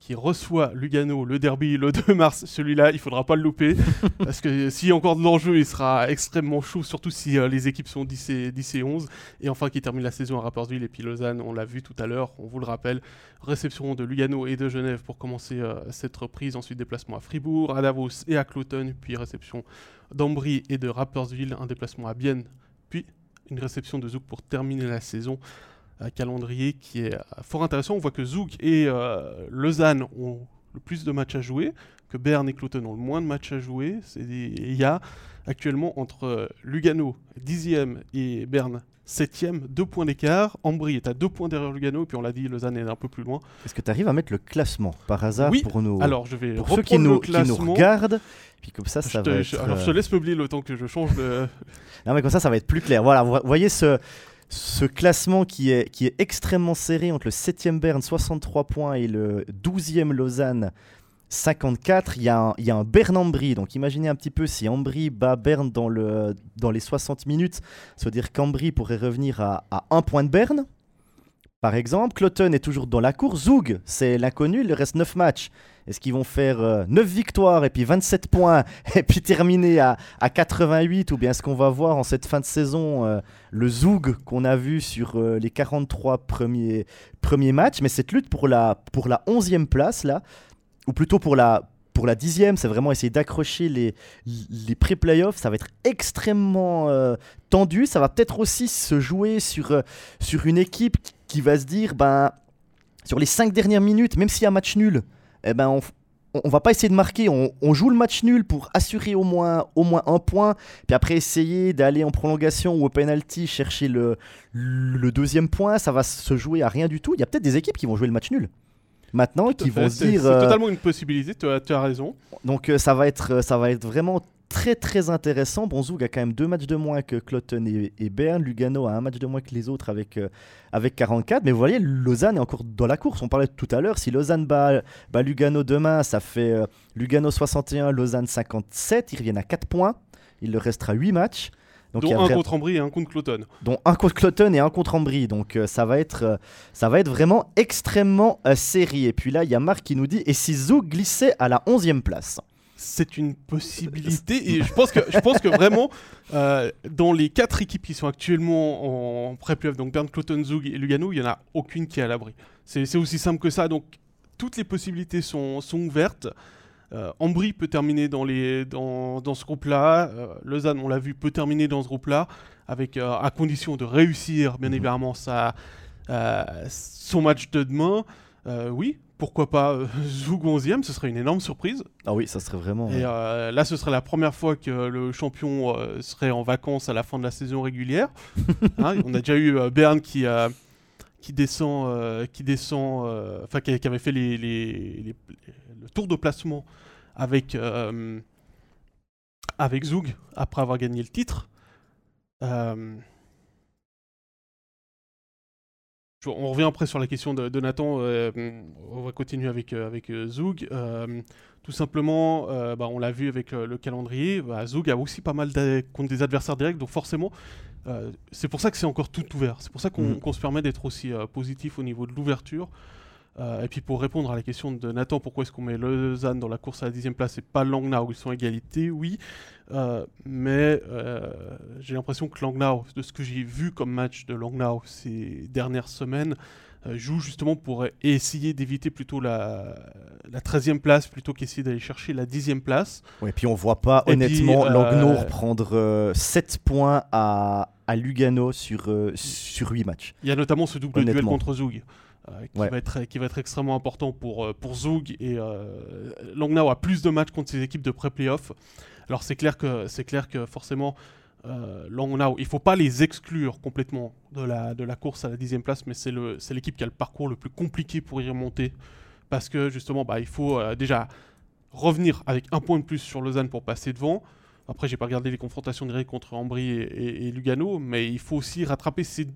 qui reçoit Lugano le derby le 2 (laughs) mars. Celui-là, il faudra pas le louper (laughs) parce que s'il y a encore de l'enjeu, il sera extrêmement chaud, surtout si euh, les équipes sont 10 et, 10 et 11. Et enfin, qui termine la saison à Rapperswil et puis Lausanne, on l'a vu tout à l'heure, on vous le rappelle. Réception de Lugano et de Genève pour commencer euh, cette reprise. Ensuite, déplacement à Fribourg, à Davos et à Cloton. Puis réception d'Ambry et de Rapperswil. Un déplacement à Bienne. Puis une réception de Zouk pour terminer la saison calendrier qui est euh, fort intéressant. On voit que Zouk et euh, Lausanne ont le plus de matchs à jouer, que Berne et Cloton ont le moins de matchs à jouer. Il y a actuellement entre euh, Lugano 10e et Berne 7e, deux points d'écart. Ambry est à deux points derrière Lugano, puis on l'a dit, Lausanne est un peu plus loin. Est-ce que tu arrives à mettre le classement par hasard oui. pour nous Alors je vais pour ceux qui nous, qui nous, regardent, puis comme ça, ça va te, être... Alors je te laisse meubler le temps que je change de. non mais comme ça, ça va être plus clair. Voilà, vous voyez ce ce classement qui est, qui est extrêmement serré entre le 7e Berne 63 points et le 12e Lausanne 54, il y a un, il y a un. Donc imaginez un petit peu si Ambry bat Berne dans, le, dans les 60 minutes, ça veut dire qu'Ambry pourrait revenir à, à un point de Berne. Par exemple, Cloton est toujours dans la course. Zoug, c'est l'inconnu, il reste 9 matchs. Est-ce qu'ils vont faire 9 euh, victoires et puis 27 points (laughs) et puis terminer à, 88 ou bien est-ce qu'on va voir en cette fin de saison euh, le Zoug qu'on a vu sur euh, les 43 premiers, premiers matchs Mais cette lutte pour la, pour la 11e place, là, ou plutôt pour la, pour la dixième, c'est vraiment essayer d'accrocher les, les pré-playoffs. Ça va être extrêmement tendu. Ça va peut-être aussi se jouer sur, sur une équipe qui va se dire, ben, sur les cinq dernières minutes, même s'il y a un match nul, eh ben on, on va pas essayer de marquer, on, on joue le match nul pour assurer au moins, au moins un point, puis après essayer d'aller en prolongation ou au penalty chercher le, le deuxième point, ça va se jouer à rien du tout. Il y a peut-être des équipes qui vont jouer le match nul. Maintenant, qui fait, vont se dire. C'est euh, totalement une possibilité, tu as, tu as raison. donc euh, ça va être, euh, ça va être vraiment très très intéressant. Bon, Zug a quand même deux matchs de moins que Cloton et, et Berne. Lugano a un match de moins que les autres avec, euh, avec 44. Mais vous voyez, Lausanne est encore dans la course. On parlait tout à l'heure. Si Lausanne bat, bat Lugano demain, ça fait euh, Lugano 61, Lausanne 57. Ils reviennent à 4 points. Il leur restera 8 matchs. Donc, il y dont a un contre Ambry et un contre Cloton. dont un contre Cloton et un contre Ambry. Donc euh, ça, va être, euh, ça va être vraiment extrêmement euh, serré. Et puis là, il y a Marc qui nous dit Et si Zug glissait à la 11e place? C'est une possibilité et je pense que, je pense que vraiment, euh, dans les quatre équipes qui sont actuellement en pré-playoff, donc Bern, Cloton, Zug et Lugano, il n'y en a aucune qui est à l'abri. C'est aussi simple que ça. Donc toutes les possibilités sont, sont ouvertes. Euh, Ambry peut terminer dans, les, dans, dans ce groupe-là. Euh, Lausanne, on l'a vu, peut terminer dans ce groupe-là, avec euh, à condition de réussir, bien Mhm. évidemment, sa, euh, son match de demain. Euh, oui, pourquoi pas euh, (laughs) Zug 11e, ce serait une énorme surprise. Ah oui, ça serait vraiment. Et euh, là, ce serait la première fois que le champion euh, serait en vacances à la fin de la saison régulière. (laughs) Hein, on a déjà eu Berne qui, descend, qui descend, enfin qui, qui avait fait les, les- les- le tour de placement avec avec Zug après avoir gagné le titre. On revient après sur la question de, de Nathan. euh, on va continuer avec, euh, avec euh. Euh, tout simplement, euh, bah, on l'a vu avec le calendrier, bah, Zug a aussi pas mal contre des adversaires directs, donc forcément, c'est pour ça que c'est encore tout ouvert. C'est pour ça qu'on qu'on se permet d'être aussi positif au niveau de l'ouverture. Euh, et puis pour répondre à la question de Nathan, pourquoi est-ce qu'on met Lausanne dans la course à la dixième place et pas Langnau, ils sont à égalité, oui. Euh, mais euh, j'ai l'impression que Langnau, de ce que j'ai vu comme match de Langnau ces dernières semaines, joue justement pour essayer d'éviter plutôt la, la 13e place plutôt qu'essayer d'aller chercher la 10e place. Ouais, puis on voit pas Et honnêtement Langnau prendre 7 points à, à Lugano sur, sur 8 matchs. Il y a notamment ce double duel contre Zug. Euh, qui, Ouais. va être, qui va être extrêmement important pour, euh, pour Zug et euh, Langnau a plus de matchs contre ses équipes de pré-playoff. Alors c'est clair que c'est clair que forcément euh, Langnau, il faut pas les exclure complètement de la, de la course à la dixième place, mais c'est le c'est l'équipe qui a le parcours le plus compliqué pour y remonter parce que justement bah, il faut euh, déjà revenir avec un point de plus sur Lausanne pour passer devant. Après, j'ai pas regardé les confrontations directes contre Ambry et, et- et Lugano, mais il faut aussi rattraper ces.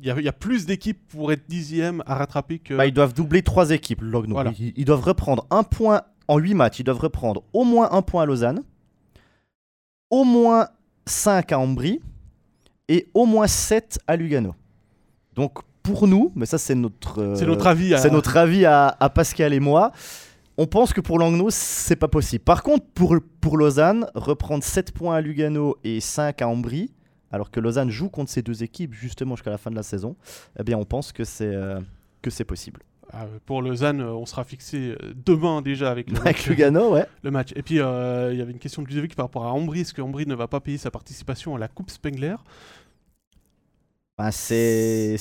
Il y a, il y a plus d'équipes pour être dixième à rattraper que. Bah, ils doivent doubler 3 équipes. Voilà. Ils, ils doivent reprendre un point en 8 matchs. Ils doivent reprendre au moins un point à Lausanne, au moins 5 à Ambry et au moins 7 à Lugano. Donc pour nous, mais ça c'est notre, euh, c'est notre avis. à- C'est notre avis à, à Pascal et moi. On pense que pour Langnau, c'est pas possible. Par contre, pour, pour Lausanne, reprendre 7 points à Lugano et 5 à Ambry, alors que Lausanne joue contre ces deux équipes justement jusqu'à la fin de la saison, eh bien on pense que c'est euh, que c'est possible. Ah, pour Lausanne, euh, on sera fixé euh, demain déjà avec le, Avec match, Lugano, ouais. le match. Et puis, euh, il y avait une question de Ludovic par rapport à Ambry. Est-ce que Ambry ne va pas payer sa participation à la Coupe Spengler? Ben, c'est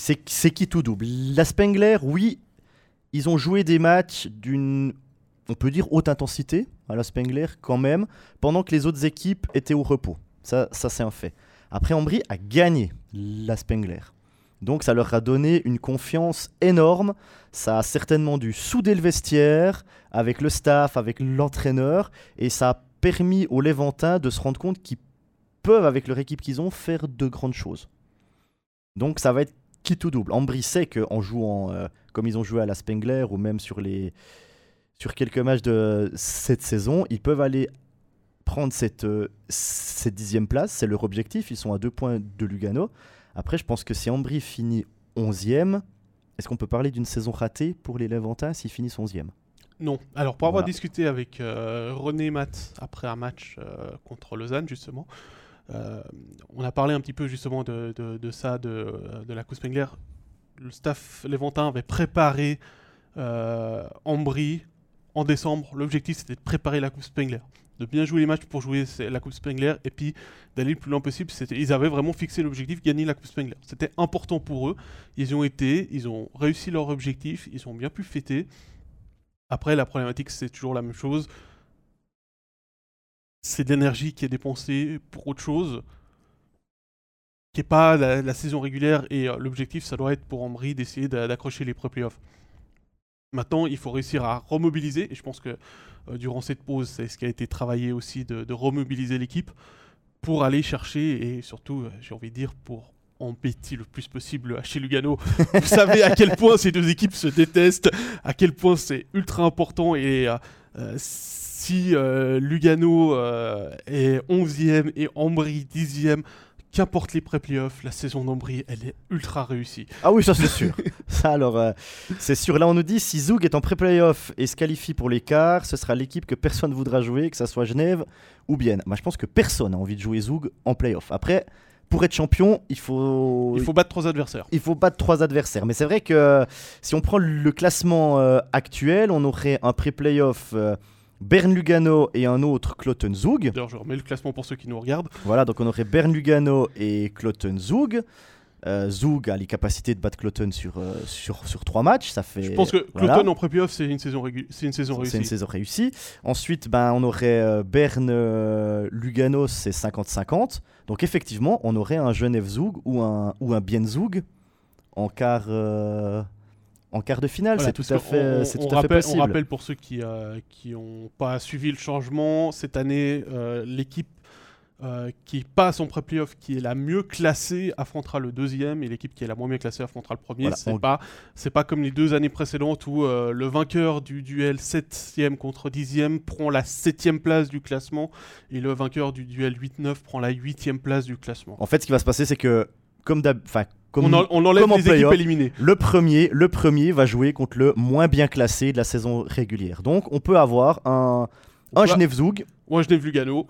qui tout double? La Spengler, oui, ils ont joué des matchs d'une, on peut dire, haute intensité à la Spengler quand même, pendant que les autres équipes étaient au repos. Ça, ça c'est un fait. Après, Ambry a gagné la Spengler. Donc ça leur a donné une confiance énorme. Ça a certainement dû souder le vestiaire avec le staff, avec l'entraîneur, et ça a permis aux Léventins de se rendre compte qu'ils peuvent, avec leur équipe qu'ils ont, faire de grandes choses. Donc ça va être qui tout double. Ambry sait qu'en jouant euh, comme ils ont joué à la Spengler ou même sur, les, sur quelques matchs de cette saison, ils peuvent aller prendre cette, euh, cette dixième place. C'est leur objectif. Ils sont à deux points de Lugano. Après, je pense que si Ambry finit 11e, est-ce qu'on peut parler d'une saison ratée pour les Levantins s'ils finissent 11e Non. Alors, pour avoir Voilà. discuté avec euh, René Matt après un match euh, contre Lausanne, justement, euh, on a parlé un petit peu justement de, de- de ça, de, de la Coupe Spengler. Le staff Léventin avait préparé Ambry en décembre. L'objectif, c'était de préparer la Coupe Spengler. De bien jouer les matchs pour jouer la Coupe Spengler et puis d'aller le plus loin possible. Ils avaient vraiment fixé l'objectif, gagner la Coupe Spengler. C'était important pour eux. Ils ont été, ils ont réussi leur objectif, ils ont bien pu fêter. Après, la problématique, c'est toujours la même chose. C'est de l'énergie qui est dépensée pour autre chose, qui n'est pas la, saison régulière. Et euh, l'objectif, ça doit être pour Ambry d'essayer d'accrocher les pré-playoffs. Maintenant, il faut réussir à remobiliser, et je pense que durant cette pause, c'est ce qui a été travaillé aussi, de, remobiliser l'équipe pour aller chercher, et surtout, euh, j'ai envie de dire, pour embêter le plus possible chez Lugano. (laughs) Vous savez à quel point ces deux équipes se détestent, à quel point c'est ultra important, et euh, si Lugano est 11e et Ambry 10e, qu'importe les pré-playoffs, la saison d'Ambry, elle est ultra réussie. Ah oui, ça c'est sûr. (laughs) ça alors, euh, c'est sûr. Là, on nous dit si Zoug est en pré-playoff et se qualifie pour l'écart, ce sera l'équipe que personne ne voudra jouer, que ce soit Genève ou bien. Moi, je pense que personne n'a envie de jouer Zoug en playoff. Après, pour être champion, il faut. Il faut battre trois adversaires. Il faut battre trois adversaires. Mais c'est vrai que si on prend le classement euh, actuel, on aurait un pré-playoff. Euh, Bern Lugano et un autre Cloton Zug. D'ailleurs, je remets le classement pour ceux qui nous regardent. Voilà, donc on aurait Bern Lugano et Cloton Zug. Euh, Zug a les capacités de battre Cloton sur, euh, sur, sur trois matchs. Ça fait, je pense que Cloton en pré-playoff, c'est une, saison c'est une saison réussie. C'est une saison réussie. Ensuite, ben, on aurait euh, Bern Lugano, c'est 50-50. Donc effectivement, on aurait un Genève Zug ou un, ou un Bien Zug en quart en quart de finale. c'est tout, à fait, c'est tout à fait possible. On rappelle pour ceux qui n'ont euh, pas suivi le changement, cette année, euh, l'équipe euh, qui passe en pré-playoff, qui est la mieux classée, affrontera le deuxième, et l'équipe qui est la moins bien classée affrontera le premier. c'est pas, c'est pas comme les deux années précédentes où le vainqueur du duel 7e contre 10e prend la 7e place du classement, et le vainqueur du duel 8-9 prend la 8e place du classement. En fait, ce qui va se passer, c'est que comme d'hab on, enlève les équipes éliminées. Le premier, le premier va jouer contre le moins bien classé de la saison régulière. Donc on peut avoir un, un Genève-Zoug. Ou un Genève-Lugano.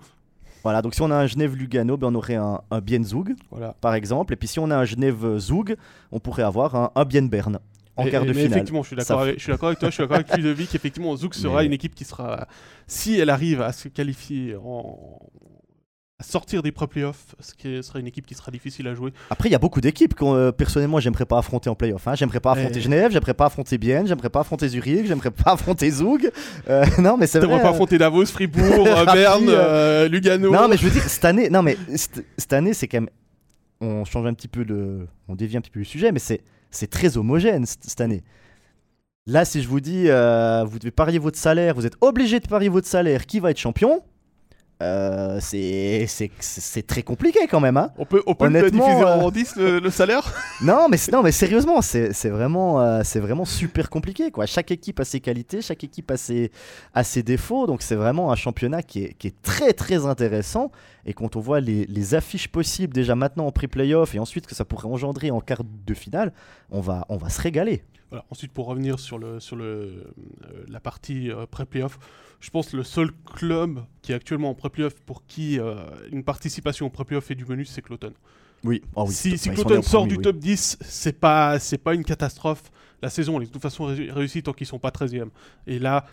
Voilà, donc si on a un Genève-Lugano, ben on aurait un, un Bien-Zoug, voilà. par exemple. Et puis si on a un Genève-Zoug, on pourrait avoir un, un Bien-Berne en quart de finale. Effectivement, je suis d'accord avec, avec, toi, je suis d'accord avec (laughs) Ludovic. Effectivement, Zoug sera une équipe qui sera, si elle arrive à se qualifier en, à sortir des pré-playoffs, ce qui sera une équipe qui sera difficile à jouer. Après, il y a beaucoup d'équipes que euh, personnellement, j'aimerais pas affronter en playoff. Hein. J'aimerais pas affronter Genève, j'aimerais pas affronter Bienne, j'aimerais pas affronter Zurich, j'aimerais pas (laughs) affronter Zoug. Euh, non, mais c'est vrai. pas affronter Davos, Fribourg, (laughs) Berne, Lugano. Non, mais je veux dire, cette année, non, mais cette année, c'est quand même. On change un petit peu de. On dévie un petit peu du sujet, mais c'est c'est très homogène cette année. Là, si je vous dis, euh, vous devez parier votre salaire, vous êtes obligé de parier votre salaire, qui va être champion? Euh, c'est très compliqué quand même. Hein. On peut, on peut le diffuser en 10 euh, le, salaire (laughs) non mais, non, mais sérieusement, c'est vraiment, euh, c'est vraiment super compliqué. Quoi. Chaque équipe a ses qualités, chaque équipe a ses, a ses défauts. Donc c'est vraiment un championnat qui est, qui est, très très intéressant. Et quand on voit les, les affiches possibles déjà maintenant en pré-playoff et ensuite que ça pourrait engendrer en quart de finale, on va, on va se régaler. Voilà. Ensuite, pour revenir sur, le, sur le, la partie pré-playoff, je pense que le seul club qui est actuellement en pré-playoff pour qui euh, une participation au pré-playoff fait du bonus, c'est Cloton. Oui. Ah oui si, si Cloton sort du top 10, c'est pas, c'est pas une catastrophe. La saison, elle est de toute façon réussie tant qu'ils sont pas 13e. Et là,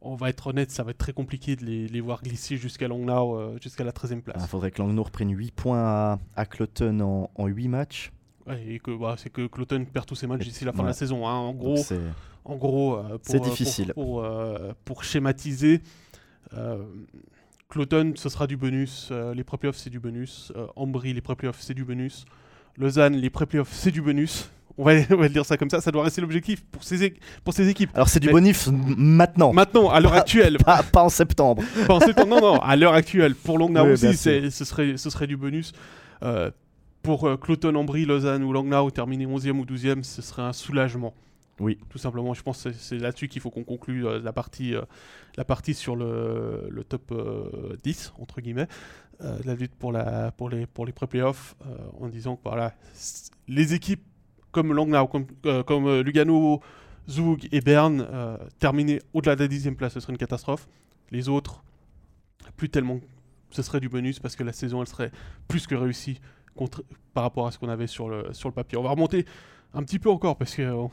on va être honnête, ça va être très compliqué de les, les voir glisser jusqu'à Langnau, euh, jusqu'à la 13e place. Il ah, faudrait que Langnau reprenne 8 points à, à Cloton en, en 8 matchs. Ouais, et que bah, c'est que Cloton perd tous ses matchs d'ici la fin de la saison. Hein. En gros, en gros, euh, c'est euh, difficile. Pour, euh, pour, schématiser, Cloton, ce sera du bonus. les pré-playoffs, c'est du bonus. Ambry, les pré-playoffs, c'est du bonus. Lausanne, les pré-playoffs, c'est du bonus. On va, (laughs) on va, dire ça comme ça, ça doit rester l'objectif pour ces, pour ces équipes. Alors c'est du bonus maintenant. Maintenant, à l'heure actuelle. Pas, en septembre. (laughs) pas en septembre, non, non, à l'heure actuelle. Pour Longnau aussi, ce serait, ce serait du bonus. pour Cloton, Ambry, Lausanne ou Langnau terminer 11e ou 12e, ce serait un soulagement. Oui. Tout simplement, je pense que c'est là-dessus qu'il faut qu'on conclue euh, la, partie, euh, la partie sur le, top 10, euh, entre guillemets, la lutte pour, la, pour les, pour les pré-playoffs, en disant que voilà, les équipes comme Langnau, comme, Lugano, Zug et Berne, terminer au-delà de la dixième place, ce serait une catastrophe. Les autres, plus tellement, ce serait du bonus parce que la saison, elle serait plus que réussie par rapport à ce qu'on avait sur le, sur le papier. On va remonter un petit peu encore parce que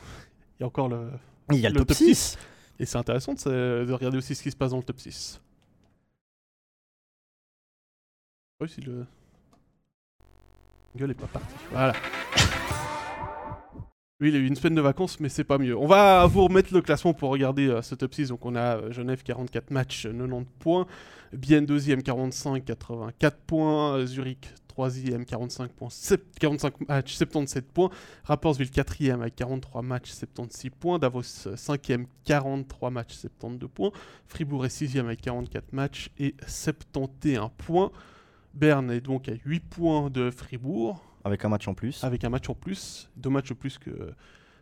y a encore le, il y a le, top, 6. Et c'est intéressant de, regarder aussi ce qui se passe dans le top 6. Oui, si le. gueule est pas parti. Voilà. Oui, il a eu une semaine de vacances, mais c'est pas mieux. On va vous remettre le classement pour regarder euh, ce top 6. Donc on a euh, Genève 44 matchs, 90 points. Bienne 2e 45, 84 points. Euh, Zurich 3e 45, points, 45 matchs, 77 points. Rappersville 4e avec 43 matchs, 76 points. Davos 5e 43 matchs, 72 points. Fribourg est 6e avec 44 matchs et 71 points. Berne est donc à 8 points de Fribourg. Avec un match en plus. Avec un match en plus, deux matchs de plus que, que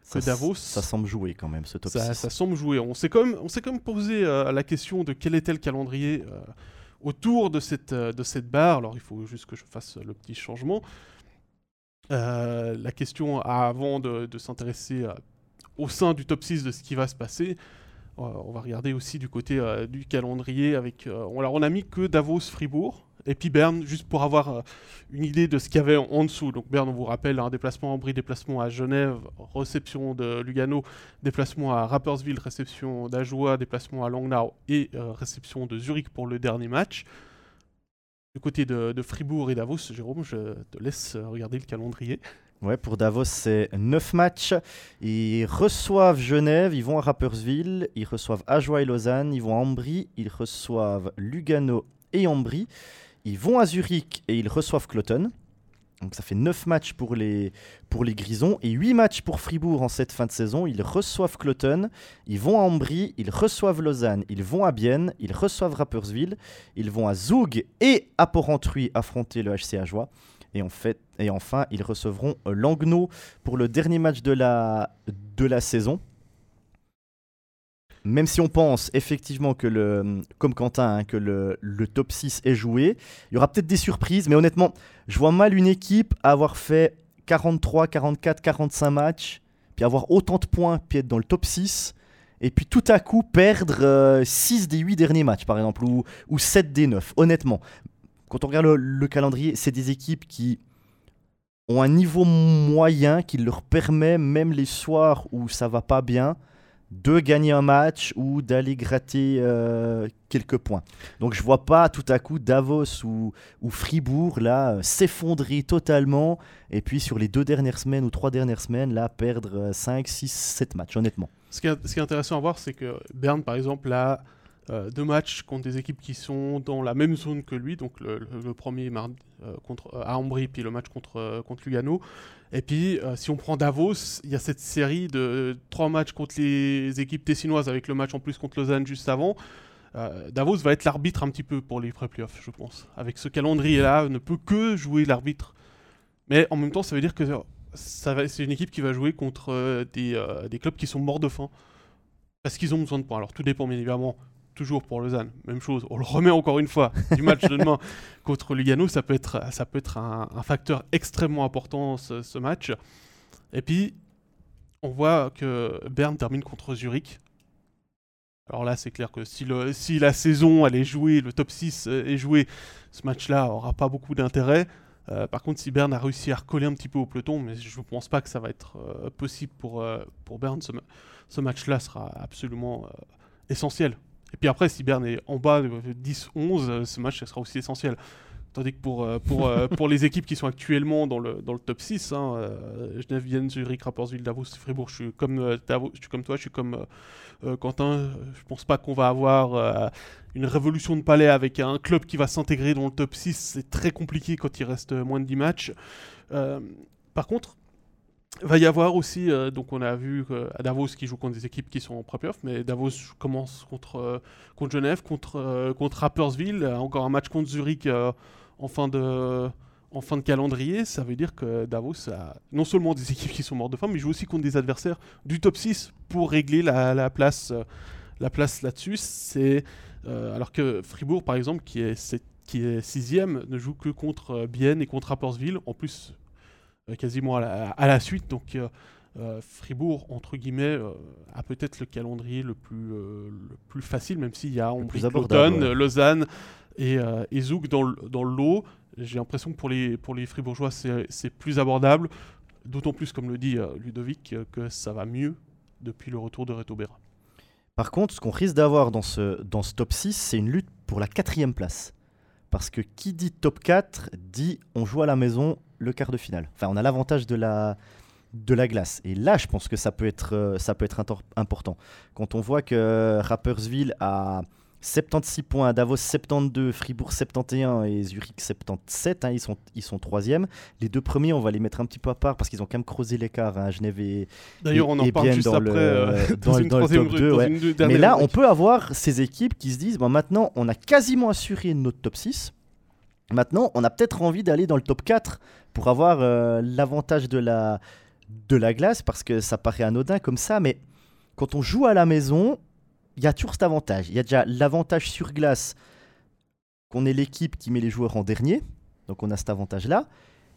Ça- Davos. Ça semble jouer quand même, ce top ça, 6. ça semble jouer. On s'est quand même, on s'est quand même posé euh, la question de quel était le calendrier euh, autour de cette, euh, de cette barre. Alors il faut juste que je fasse le petit changement. Euh, la question avant de, de s'intéresser euh, au sein du top 6 de ce qui va se passer. on va regarder aussi du côté du calendrier avec. alors, on a mis que Davos, Fribourg et puis Berne, juste pour avoir euh, une idée de ce qu'il y avait en, dessous. Donc Berne, on vous rappelle, un déplacement à Ambry, déplacement à Genève, réception de Lugano, déplacement à Rapperswil, réception d'Ajoie, déplacement à Langnau et euh, réception de Zurich pour le dernier match. Du côté de, de Fribourg et Davos, Jérôme, je te laisse euh, regarder le calendrier. Ouais, pour Davos, c'est 9 matchs. Ils reçoivent Genève, ils vont à Rapperswil, ils reçoivent Ajoie et Lausanne, ils vont à Ambry, ils reçoivent Lugano et Ambry, ils vont à Zurich et ils reçoivent Cloton. Donc ça fait 9 matchs pour les, pour les Grisons et 8 matchs pour Fribourg en cette fin de saison. Ils reçoivent Cloton, ils vont à Ambry, ils reçoivent Lausanne, ils vont à Bienne, ils reçoivent Rapperswil, ils vont à Zoug et à Porrentruy affronter le HC Ajoie. Et, en fait, et enfin, ils recevront Langnau pour le dernier match de la, de la saison. Même si on pense effectivement que le, comme Quentin, hein, que le, top 6 est joué, il y aura peut-être des surprises, mais honnêtement, je vois mal une équipe avoir fait 43, 44, 45 matchs, puis avoir autant de points, puis être dans le top 6, et puis tout à coup perdre 6 des 8 derniers matchs, par exemple, ou, ou 7 des 9. Honnêtement, quand on regarde le, le calendrier, c'est des équipes qui ont un niveau moyen qui leur permet, même les soirs où ça va pas bien, de gagner un match ou d'aller gratter euh, quelques points. Donc je vois pas tout à coup Davos ou, ou Fribourg là euh, s'effondrer totalement et puis sur les deux dernières semaines ou trois dernières semaines là perdre 5, 6, 7 matchs honnêtement. Ce qui est, ce qui est intéressant à voir, c'est que Berne, par exemple, a euh, deux matchs contre des équipes qui sont dans la même zone que lui. Donc le, le- le premier mardi euh, contre, euh, à Ambry, puis le match contre, euh, contre Lugano. Et puis, euh, si on prend Davos, il y a cette série de trois matchs contre les équipes tessinoises, avec le match en plus contre Lausanne juste avant. Euh, Davos va être l'arbitre un petit peu pour les pré-playoffs, je pense. Avec ce calendrier-là, ne peut que jouer l'arbitre. Mais en même temps, ça veut dire que c'est une équipe qui va jouer contre des clubs qui sont morts de faim. Parce qu'ils ont besoin de points. Alors tout dépend bien évidemment, toujours pour Lausanne, même chose. On le remet encore une fois (laughs) du match de demain contre Lugano, ça peut être, ça peut être un, un facteur extrêmement important ce, ce match. Et puis, on voit que Berne termine contre Zurich. Alors là, c'est clair que si, le, si la saison elle est jouée, le top 6 est joué, ce match-là aura pas beaucoup d'intérêt. Euh, par contre, si Berne a réussi à recoller un petit peu au peloton, mais je ne pense pas que ça va être euh, possible pour, euh, pour Berne, ce, ma- ce match-là sera absolument euh, essentiel. Et puis après, si Berne est en bas de 10-11, euh, ce match ça sera aussi essentiel. Tandis que pour, euh, pour, euh, (laughs) pour les équipes qui sont actuellement dans le, dans le top 6, hein, euh, Genève, Vienne, Zurich, Rapperswil, Davos, Fribourg, je suis comme, euh, Davos, je suis comme toi, je suis comme euh, euh, Quentin. euh, Je pense pas qu'on va avoir euh, une révolution de palais avec un club qui va s'intégrer dans le top 6. C'est très compliqué quand il reste euh, moins de 10 matchs. Euh, par contre, va y avoir aussi, euh, donc on a vu à Davos qui joue contre des équipes qui sont en pré-playoff, mais Davos commence contre, euh, contre Genève, contre, euh, contre Rapperswil, euh, encore un match contre Zurich en, fin de, en fin de calendrier. Ça veut dire que Davos a non seulement des équipes qui sont mortes de faim, mais joue aussi contre des adversaires du top 6 pour régler la, la place, la place là-dessus. C'est alors que Fribourg, par exemple, qui est, sept- qui est sixième, ne joue que contre Bienne et contre Rapperswil. En plus, quasiment à la, à la suite. Donc euh, euh, Fribourg, entre guillemets, euh, a peut-être le calendrier le plus, euh, le plus facile, même s'il y a Ambry, Cloton, ouais. euh, Lausanne et, euh, et Zoug dans, le- lot. J'ai l'impression que pour les, pour les Fribourgeois, c'est plus abordable. D'autant plus, comme le dit euh, Ludovic, euh, que ça va mieux depuis le retour de Reto Berra. Par contre, ce qu'on risque d'avoir dans ce, dans ce top 6, c'est une lutte pour la quatrième place. Parce que qui dit top 4 dit on joue à la maison le quart de finale. Enfin, on a l'avantage de la, de la glace. Et là, je pense que ça peut être, euh, ça peut être important. Quand on voit que Rappersville a 76 points, Davos 72, Fribourg 71 et Zurich 77. Hein, ils, sont, ils sont troisième. Les deux premiers, on va les mettre un petit peu à part parce qu'ils ont quand même creusé l'écart. Hein, Genève et D'ailleurs, on en parle juste dans après. le, euh, (laughs) dans, une dans le top rue- 2. dans ouais. une deux- Mais là, on peut avoir ces équipes qui se disent bon, maintenant, on a quasiment assuré notre top 6. Maintenant, on a peut-être envie d'aller dans le top 4 pour avoir euh, l'avantage de la, de la glace parce que ça paraît anodin comme ça. Mais quand on joue à la maison, il y a toujours cet avantage. Il y a déjà l'avantage sur glace qu'on est l'équipe qui met les joueurs en dernier. Donc on a cet avantage-là.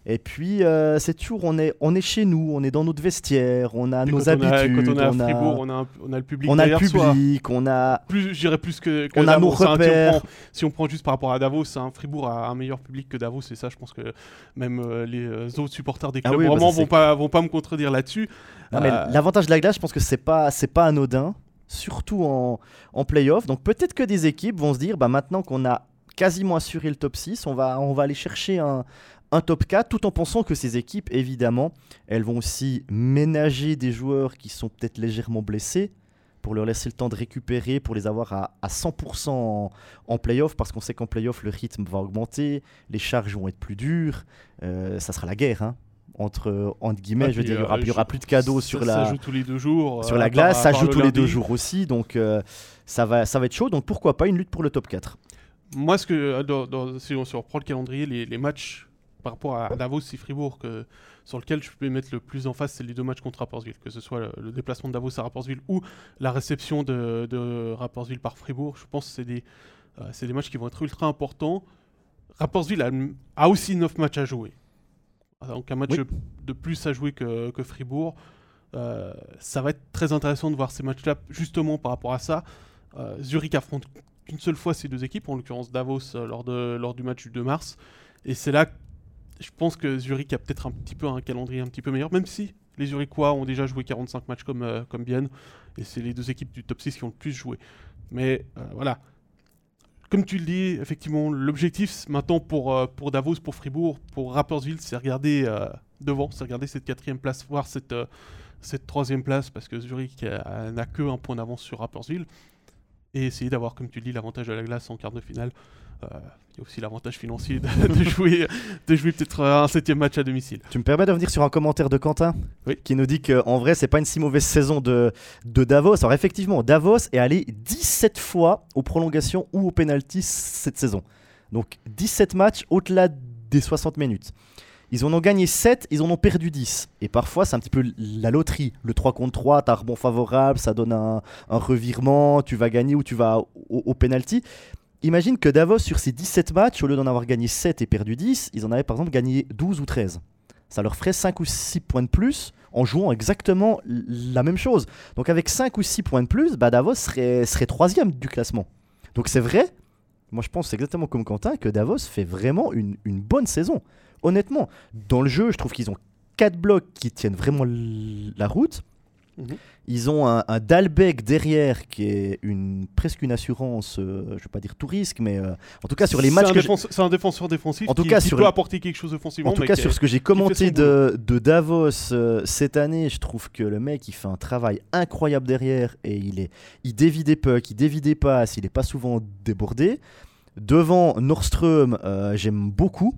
Et puis, euh, c'est toujours, on est, on est chez nous, on est dans notre vestiaire, on a Et nos quand on a- habitudes, quand on est à on a, Fribourg, on a, un- on a le public on a le public, on a, Plus, je dirais plus que, que On a nos hein. Si on repères. prend- Si on, prend, juste par rapport à Davos, hein, Fribourg a un meilleur public que Davos, et ça, je pense que même euh, les euh, autres supporters des Ah clubs oui, bah vont pas, vont pas me contredire là-dessus. Euh, l'avantage de la glace, je pense que c'est pas, pas anodin, surtout en, en playoff. Donc peut-être que des équipes vont se dire, bah maintenant qu'on a quasiment assuré le top 6, on va, on va aller chercher un, un top 4, tout en pensant que ces équipes, évidemment, elles vont aussi ménager des joueurs qui sont peut-être légèrement blessés pour leur laisser le temps de récupérer, pour les avoir à, à 100% en, en playoff, parce qu'on sait qu'en playoff, le rythme va augmenter, les charges vont être plus dures, euh, ça sera la guerre, hein, entre, entre guillemets, je veux dire, il y aura, euh, aura plus de cadeaux sur Ça la, joue tous les deux jours. sur la glace, part- ça joue le tous les deux jours aussi, donc euh, ça, va, ça va être chaud. Donc pourquoi pas une lutte pour le top 4 Moi, ce que, dans- dans- si on se reprend le calendrier, les, les matchs par rapport à Davos et Fribourg, que, sur lequel je peux mettre le plus en face, c'est les deux matchs contre Rapperswil, que ce soit le, le déplacement de Davos à Rapperswil ou la réception de, de Rapperswil par Fribourg. Je pense que c'est des, euh, c'est des matchs qui vont être ultra importants. Rapperswil a, a aussi 9 matchs à jouer. Donc un match Oui. de plus à jouer que, que Fribourg. Euh, ça va être très intéressant de voir ces matchs-là, justement par rapport à ça. Euh, Zurich affronte qu'une seule fois ces deux équipes, en l'occurrence Davos lors, de, lors du match du 2 mars. Et c'est là, je pense que Zurich a peut-être un petit peu un calendrier un petit peu meilleur, même si les Zurichois ont déjà joué 45 matchs comme, euh, comme et c'est les deux équipes du top 6 qui ont le plus joué. Mais euh, voilà. Comme tu le dis, effectivement, l'objectif maintenant pour, euh, pour Davos, pour Fribourg, pour Rapperswil, c'est regarder euh, devant, c'est regarder cette quatrième place, voir cette, cette troisième place, parce que Zurich n'a que un point d'avance sur Rapperswil et essayer d'avoir, comme tu le dis, l'avantage de la glace en quart de finale. Il y a aussi l'avantage financier de, (laughs) de jouer, de jouer peut-être un septième match à domicile. Tu me permets de revenir sur un commentaire de Quentin Oui. qui nous dit qu'en vrai, c'est pas une si mauvaise saison de, de Davos. Alors, effectivement, Davos est allé 17 fois aux prolongations ou aux pénalties cette saison. Donc, 17 matchs au-delà des 60 minutes. Ils en ont gagné 7, ils en ont perdu 10. Et parfois, c'est un petit peu la loterie. Le 3 contre 3, t'as un rebond favorable, ça donne un, un revirement, tu vas gagner ou tu vas au, au penalty. Imagine que Davos, sur ces 17 matchs, au lieu d'en avoir gagné 7 et perdu 10, ils en avaient par exemple gagné 12 ou 13. Ça leur ferait 5 ou 6 points de plus en jouant exactement la même chose. Donc avec 5 ou 6 points de plus, bah Davos serait, troisième du classement. Donc c'est vrai, moi je pense exactement comme Quentin, que Davos fait vraiment une, une bonne saison. Honnêtement, dans le jeu, je trouve qu'ils ont 4 blocs qui tiennent vraiment la route. Mhm. Ils ont un, un Dalbec derrière qui est une, presque une assurance, euh, je ne vais pas dire tout risque, mais euh, en tout cas sur les matchs c'est un défenseur défensif En tout qui, cas, qui sur peut le- apporter quelque chose offensivement. En tout cas, sur ce que j'ai commenté de, de Davos euh, cette année, je trouve que le mec il fait un travail incroyable derrière et il est, il dévie des pucks, il dévie des passes, il est pas souvent débordé. Devant Nordström, j'aime beaucoup.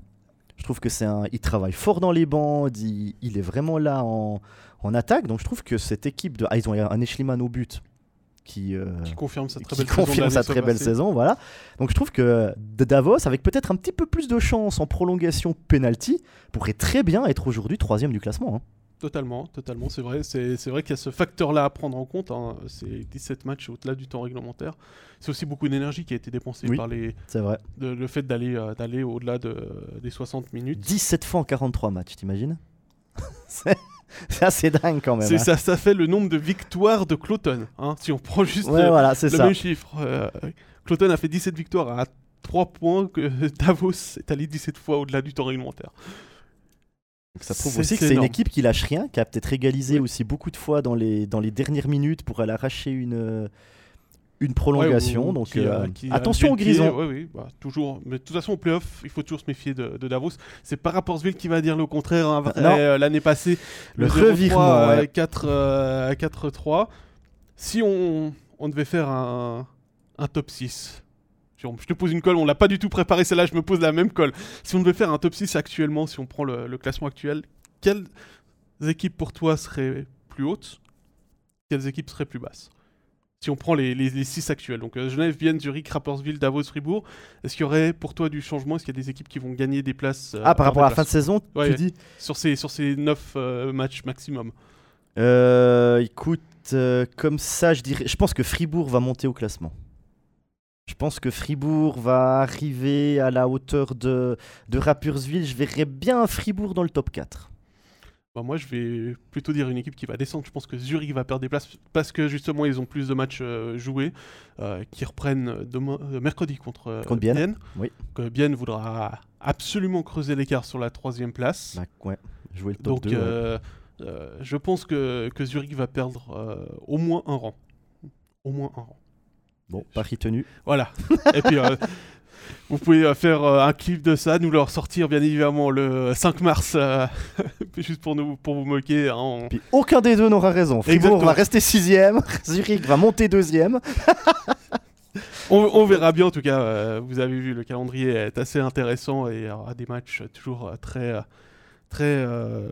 Je trouve que c'est un, il travaille fort dans les bandes, il, il est vraiment là en, en attaque. Donc je trouve que cette équipe de, ah, ils ont un Eschliman au but qui, euh, qui confirme sa très belle saison. sa très belle saison, voilà. Donc je trouve que de Davos, avec peut-être un petit peu plus de chance en prolongation penalty, pourrait très bien être aujourd'hui troisième du classement. hein. Totalement, totalement, c'est vrai. C'est c'est vrai qu'il y a ce facteur-là à prendre en compte. hein. C'est 17 matchs au-delà du temps réglementaire. C'est aussi beaucoup d'énergie qui a été dépensée Oui. par les, C'est vrai. de- le fait d'aller euh, d'aller au-delà de, des 60 minutes. 17 fois en 43 matchs, t'imagines? (laughs) (laughs) C'est c'est assez dingue quand même. Hein. ça, ça fait le nombre de victoires de Cloton. hein. Si on prend juste Ouais, le, voilà, c'est le ça. même chiffre. euh, Cloton a fait 17 victoires à 3 points que (laughs) Davos est allé 17 fois au-delà du temps réglementaire. Ça prouve aussi que c'est une équipe qui lâche rien, qui a peut-être égalisé aussi beaucoup de fois dans les, dans les dernières minutes pour aller arracher une, euh, une prolongation. Ouais, ou- donc qui, euh, qui attention aux le Grisons. oui, bah, toujours. Mais de toute façon, au playoff, il faut toujours se méfier de, de Davos. C'est pas Rapportsville qui va dire le contraire. hein. Euh, L'année passée, Le 0-3, revirement, ouais. 4, euh, 4-3. Si on, on devait faire un, un top 6, Jérôme, je te pose une colle, on l'a pas du tout préparé celle-là, je me pose la même colle. Si on devait faire un top 6 actuellement, si on prend le, le classement actuel, quelles équipes pour toi seraient plus hautes? Quelles équipes seraient plus basses? Si on prend les, les, les six actuels, donc euh, Genève, Vienne, Zurich, Rapperswil, Davos, Fribourg, est-ce qu'il y aurait pour toi du changement? Est-ce qu'il y a des équipes qui vont gagner des places euh, Ah, par rapport à la fin de saison, Ouais, tu ouais. dis? sur ces, sur ces 9 matchs maximum Euh, écoute, euh, comme ça, je dirais. Je pense que Fribourg va monter au classement. Je pense que Fribourg va arriver à la hauteur de, de Rapperswil. Je verrais bien Fribourg dans le top 4. Bah, moi, je vais plutôt dire une équipe qui va descendre. Je pense que Zurich va perdre des places parce que justement, ils ont plus de matchs euh, joués euh, qui reprennent demain, euh, mercredi contre, Contre Bienne, oui. Bienne voudra absolument creuser l'écart sur la troisième place. Bah, ouais, jouer le top Donc, 2. ouais. je pense que, que Zurich va perdre au moins un rang. Au moins un rang. Bon, pari tenu. Voilà. Et puis, euh, (laughs) vous pouvez euh, faire euh, un clip de ça, nous le ressortir bien évidemment le 5 mars, euh, (laughs) juste pour, nous, pour vous moquer. hein, on- Puis aucun des deux n'aura raison. Fribourg Exactement. va rester sixième, (laughs) Zurich va monter deuxième. (laughs) On, on verra bien en tout cas. euh, vous avez vu, le calendrier est assez intéressant et aura des matchs toujours très, très, euh,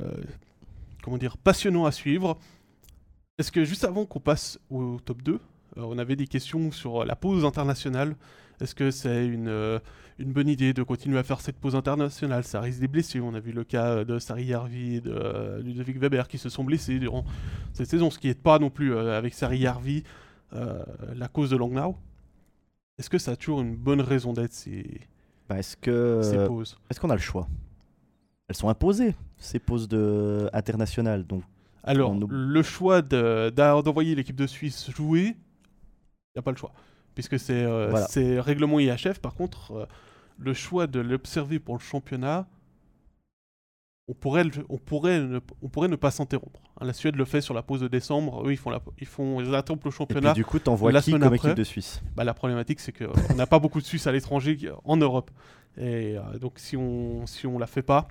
comment dire, passionnants à suivre. Est-ce que juste avant qu'on passe au top 2, euh, on avait des questions sur la pause internationale. Est-ce que c'est une, euh, une bonne idée de continuer à faire cette pause internationale? Ça risque des blessures. On a vu le cas de Sari Yarvi et de euh, Ludovic Weber qui se sont blessés durant cette saison, ce qui n'est pas non plus euh, avec Sari Yarvi euh, la cause de Langnau. Est-ce que ça a toujours une bonne raison d'être ces, Bah, Est-ce que ces pauses? est-ce qu'on a le choix? Elles sont imposées ces pauses de internationales. Donc Alors, on le choix de- d'envoyer l'équipe de Suisse jouer, il n'y a pas le choix. Puisque c'est euh, Voilà. règlement IHF. Par contre, euh, le choix de l'observer pour le championnat, on pourrait, on pourrait, ne, on pourrait ne pas s'interrompre. Hein, la Suède le fait sur la pause de décembre. Eux, ils font, la, ils font, ils interrompent le et puis championnat. du coup, t'envoies qui comme après. équipe de Suisse? Bah, la problématique, c'est qu'on n'a pas beaucoup de Suisses à l'étranger en Europe. Et euh, donc, si on si on la fait pas,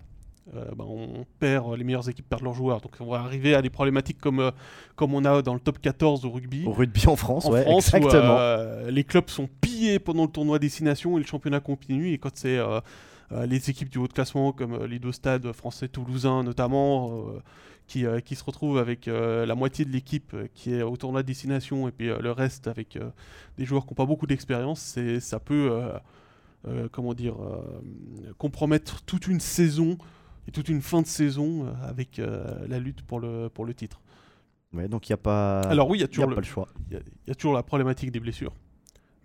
euh, bah, on perd, les meilleures équipes perdent leurs joueurs. Donc, on va arriver à des problématiques comme, euh, comme on a dans le top 14 au rugby. Au rugby en France, en ouais, France, où, exactement. euh, les clubs sont pillés pendant le tournoi destination et le championnat continue. Et quand c'est euh, euh, les équipes du haut de classement, comme euh, les deux stades français toulousains notamment, euh, qui, euh, qui se retrouvent avec euh, la moitié de l'équipe euh, qui est au tournoi de destination et puis euh, le reste avec euh, des joueurs qui n'ont pas beaucoup d'expérience, ça peut euh, euh, comment dire, euh, compromettre toute une saison et toute une fin de saison euh, avec euh, la lutte pour le, pour le titre. Ouais, donc il n'y a pas, Alors oui, il y a y a toujours pas le, choix. il y, a- il y a toujours la problématique des blessures.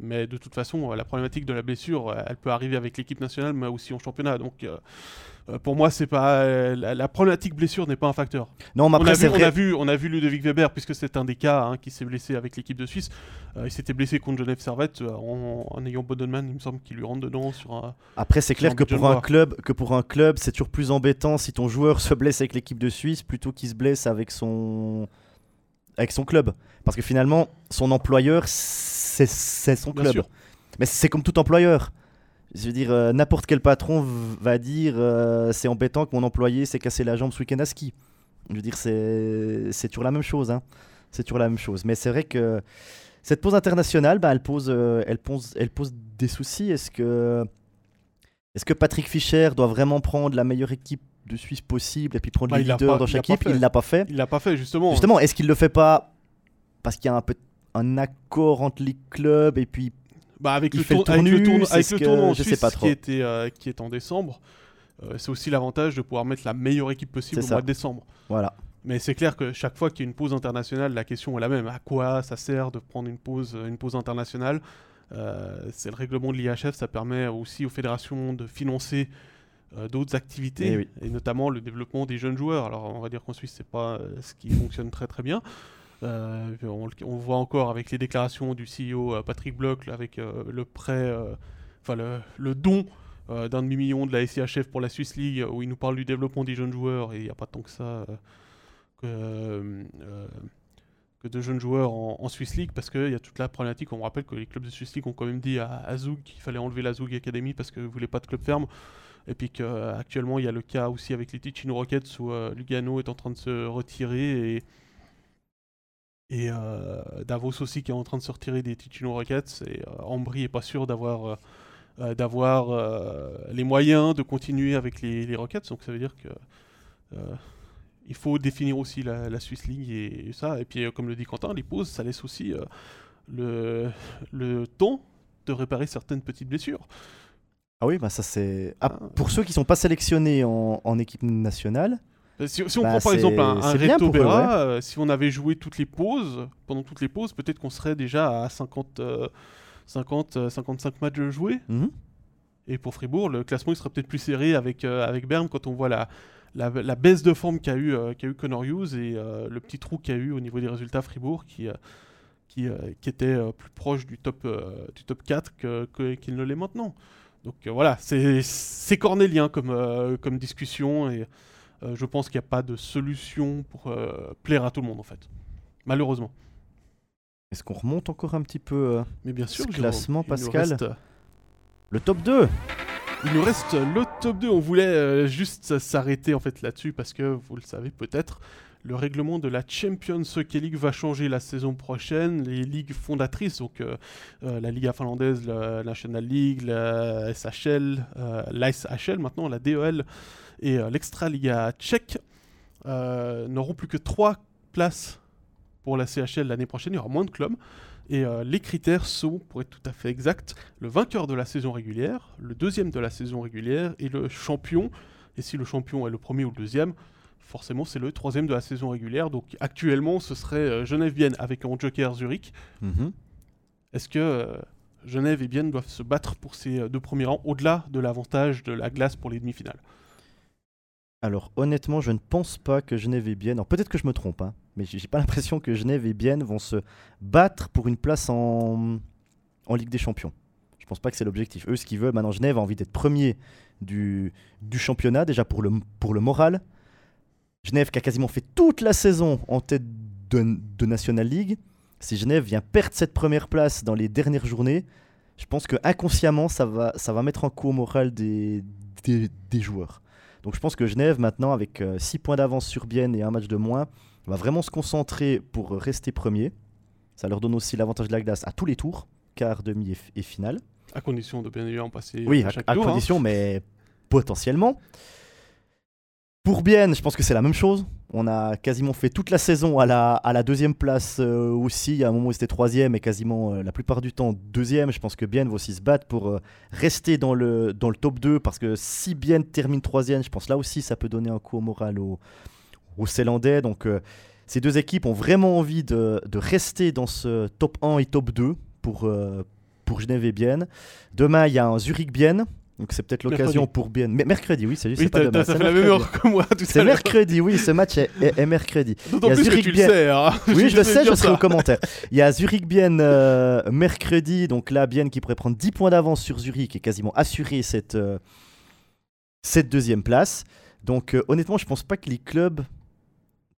Mais de toute façon, euh, la problématique de la blessure, euh, elle peut arriver avec l'équipe nationale, mais aussi en championnat. Donc, euh, pour moi, c'est pas euh, la, la problématique blessure n'est pas un facteur. Non, mais on, après, a c'est vu, on a vu, on a vu Ludovic Weber, puisque c'est un des cas hein, qui s'est blessé avec l'équipe de Suisse. Euh, il s'était blessé contre Genève Servette en, en ayant Bodenman, il me semble, qui lui rentre dedans sur un. Après, c'est clair que pour un club, que pour un club, c'est toujours plus embêtant si ton joueur (laughs) se blesse avec l'équipe de Suisse plutôt qu'il se blesse avec son avec son club, parce que finalement, son employeur, c'est c'est son club. sûr. Mais c'est comme tout employeur. Je veux dire, euh, n'importe quel patron va dire euh, c'est embêtant que mon employé s'est cassé la jambe ce week-end à ski. Je veux dire, c'est c'est toujours la même chose. hein. C'est toujours la même chose. Mais c'est vrai que cette pause internationale, bah, elle, pose, euh, elle, pose, elle pose des soucis. Est-ce que, est que Patrick Fischer doit vraiment prendre la meilleure équipe de Suisse possible et puis prendre Bah, les leaders pas- dans chaque équipe? Il l'a pas fait. Il l'a pas fait, justement. Justement, est-ce qu'il le fait pas parce qu'il y a un peu un accord entre les clubs et puis Bah, avec, Il le fait le tour- avec le tournus, avec le tournoi en je sais Suisse pas trop. Qui, était, euh, qui est en décembre, euh, c'est aussi l'avantage de pouvoir mettre la meilleure équipe possible au ça. mois de décembre. voilà. Mais c'est clair que chaque fois qu'il y a une pause internationale, la question est la même. À quoi ça sert de prendre une pause, une pause internationale? Euh, C'est le règlement de l'IHF, ça permet aussi aux fédérations de financer euh, d'autres activités, Eh oui. et notamment le développement des jeunes joueurs. Alors on va dire qu'en Suisse, c'est pas euh, ce qui fonctionne très très bien. Euh, on, voit encore avec les déclarations du CEO euh, Patrick Bloch, avec euh, le prêt, enfin le, don d'un demi-million de la SIHF pour la Swiss League, où il nous parle du développement des jeunes joueurs, et il n'y a pas tant que ça. que, de jeunes joueurs en, Swiss League parce qu'il y a toute la problématique. On rappelle que les clubs de Swiss League ont quand même dit à, Zoug qu'il fallait enlever la Zoug Academy parce qu'ils ne voulaient pas de club ferme. Et puis qu'actuellement, il y a le cas aussi avec les Ticino Rockets où Lugano est en train de se retirer et, et Davos aussi qui est en train de se retirer des Ticino Rockets. Et Ambry n'est pas sûr d'avoir euh, d'avoir euh, les moyens de continuer avec les, Rockets. Donc ça veut dire que euh, il faut définir aussi la, Swiss League et, ça. Et puis, comme le dit Quentin, les pauses, ça laisse aussi le, le temps de réparer certaines petites blessures. Ah oui, bah ça c'est. Ah, ah. pour ceux qui sont pas sélectionnés en, équipe nationale. Si, on bah, prend par exemple un, un si on avait joué toutes les pauses, pendant toutes les pauses, peut-être qu'on serait déjà à 50, 50, 55 euh, matchs joués. Mhm. Et pour Fribourg, le classement il serait peut-être plus serré avec, euh, avec Berne quand on voit la, la, baisse de forme qu'a eu, euh, eu Connor Hughes et le petit trou qu'a eu au niveau des résultats Fribourg qui, qui, qui était plus proche du top, du top 4 qu'il ne l'est maintenant. Donc voilà, c'est cornélien comme, comme discussion et je pense qu'il n'y a pas de solution pour plaire à tout le monde en fait. Malheureusement. Est-ce qu'on remonte encore un petit peu euh, Mais bien sûr, classement, Pascal Le top 2 il nous reste le top 2. On voulait euh, juste s'arrêter en fait là-dessus parce que vous le savez peut-être, le règlement de la Champions Hockey League va changer la saison prochaine. Les ligues fondatrices, donc euh, la Liga finlandaise, la National League, la SHL, l'ISHL maintenant, la DEL et l'Extra Liga tchèque, n'auront plus que trois places pour la CHL l'année prochaine, il y aura moins de clubs. Et euh, les critères sont, pour être tout à fait exact, le vainqueur de la saison régulière, le deuxième de la saison régulière et le champion. Et si le champion est le premier ou le deuxième, forcément c'est le troisième de la saison régulière. Donc actuellement ce serait euh, Genève-Bienne avec un joker Zurich. Mhm. Est-ce que euh, Genève et Bienne doivent se battre pour ces deux premiers rangs au-delà de l'avantage de la glace pour les demi-finales? Alors honnêtement, je ne pense pas que Genève et Bienne, peut-être que je me trompe, hein, mais j'ai pas (laughs) l'impression que Genève et Bienne vont se battre pour une place en, Ligue des Champions. Je pense pas que c'est l'objectif. Eux, ce qu'ils veulent, maintenant Genève a envie d'être premier du, championnat, déjà pour le, moral. Genève qui a quasiment fait toute la saison en tête de, de National League. Si Genève vient perdre cette première place dans les dernières journées, je pense que inconsciemment, ça va, mettre en coup au moral des joueurs. Donc je pense que Genève, maintenant, avec 6 euh, points d'avance sur Bienne et un match de moins, va vraiment se concentrer pour rester premier. Ça leur donne aussi l'avantage de la glace à tous les tours, quart, demi et, finale. À condition de bien évidemment passer oui, à, chaque à hein. condition, mais potentiellement. Pour Bienne, je pense que c'est la même chose. On a quasiment fait toute la saison à la, deuxième place euh, aussi. Il y a un moment où c'était troisième et quasiment euh, la plupart du temps deuxième. Je pense que Bienne va aussi se battre pour euh, rester dans le, top 2 parce que si Bienne termine troisième, je pense là aussi ça peut donner un coup au moral aux, aux Célandais. Donc ces deux équipes ont vraiment envie de, de, rester dans ce top 1 et top 2 pour, pour Genève et Bienne. Demain, il y a un Zurich-Bienne donc c'est peut-être l'occasion pour bien. Mais mercredi, oui, c'est juste. Oui, pas demain. Ça fait la même heure que moi tout C'est mercredi, oui, ce match est, mercredi. (laughs) D'autant plus Zurich que tu le sais. Hein. (laughs) Oui, je, le sais, je serai au commentaire. Il y a Zurich Bienne euh, mercredi, donc là, Bienne qui pourrait prendre 10 points d'avance sur Zurich et quasiment assurer cette, euh, cette deuxième place. Donc euh, honnêtement, je pense pas que les clubs,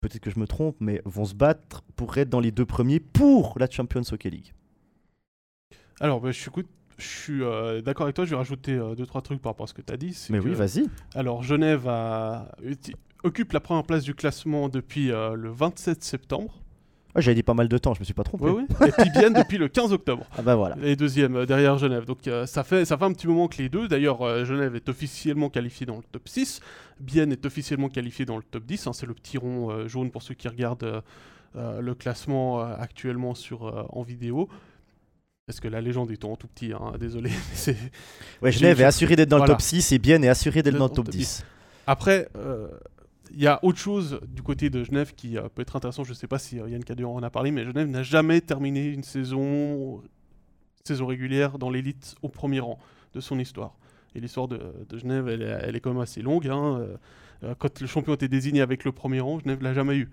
peut-être que je me trompe, mais vont se battre pour être dans les deux premiers pour la Champions Hockey League. Alors, bah, je suis je suis euh, d'accord avec toi, je vais rajouter 2 euh, deux trois trucs par rapport à ce que tu as dit. Mais oui, vas-y. Alors Genève occupe la première place du classement depuis euh, le 27 septembre. Ah, J'avais dit pas mal de temps, je me suis pas trompé. Oui, oui. Et depuis le 15 octobre. Ah bah voilà. Et deuxième derrière Genève. Donc ça, fait, ça fait un petit moment que les deux. D'ailleurs, Genève est officiellement qualifié dans le top 6. Bienne est officiellement qualifié dans le top 10. Hein. C'est le petit rond jaune pour ceux qui regardent le classement actuellement sur, en vidéo. Parce que la légende est en tout petit, hein, (laughs) désolé. ouais, Genève est assuré d'être dans le top 6 et Bienne est assuré d'être dans le top 10. Après, euh, il y a autre chose du côté de Genève qui euh, peut être intéressant. Je ne sais pas si euh, Yann Cadéon en a parlé, mais Genève n'a jamais terminé une saison, saison régulière dans l'élite au premier rang de son histoire. Et l'histoire de, Genève, elle, est quand même assez longue. Hein. quand le champion était désigné avec le premier rang, Genève l'a jamais eu.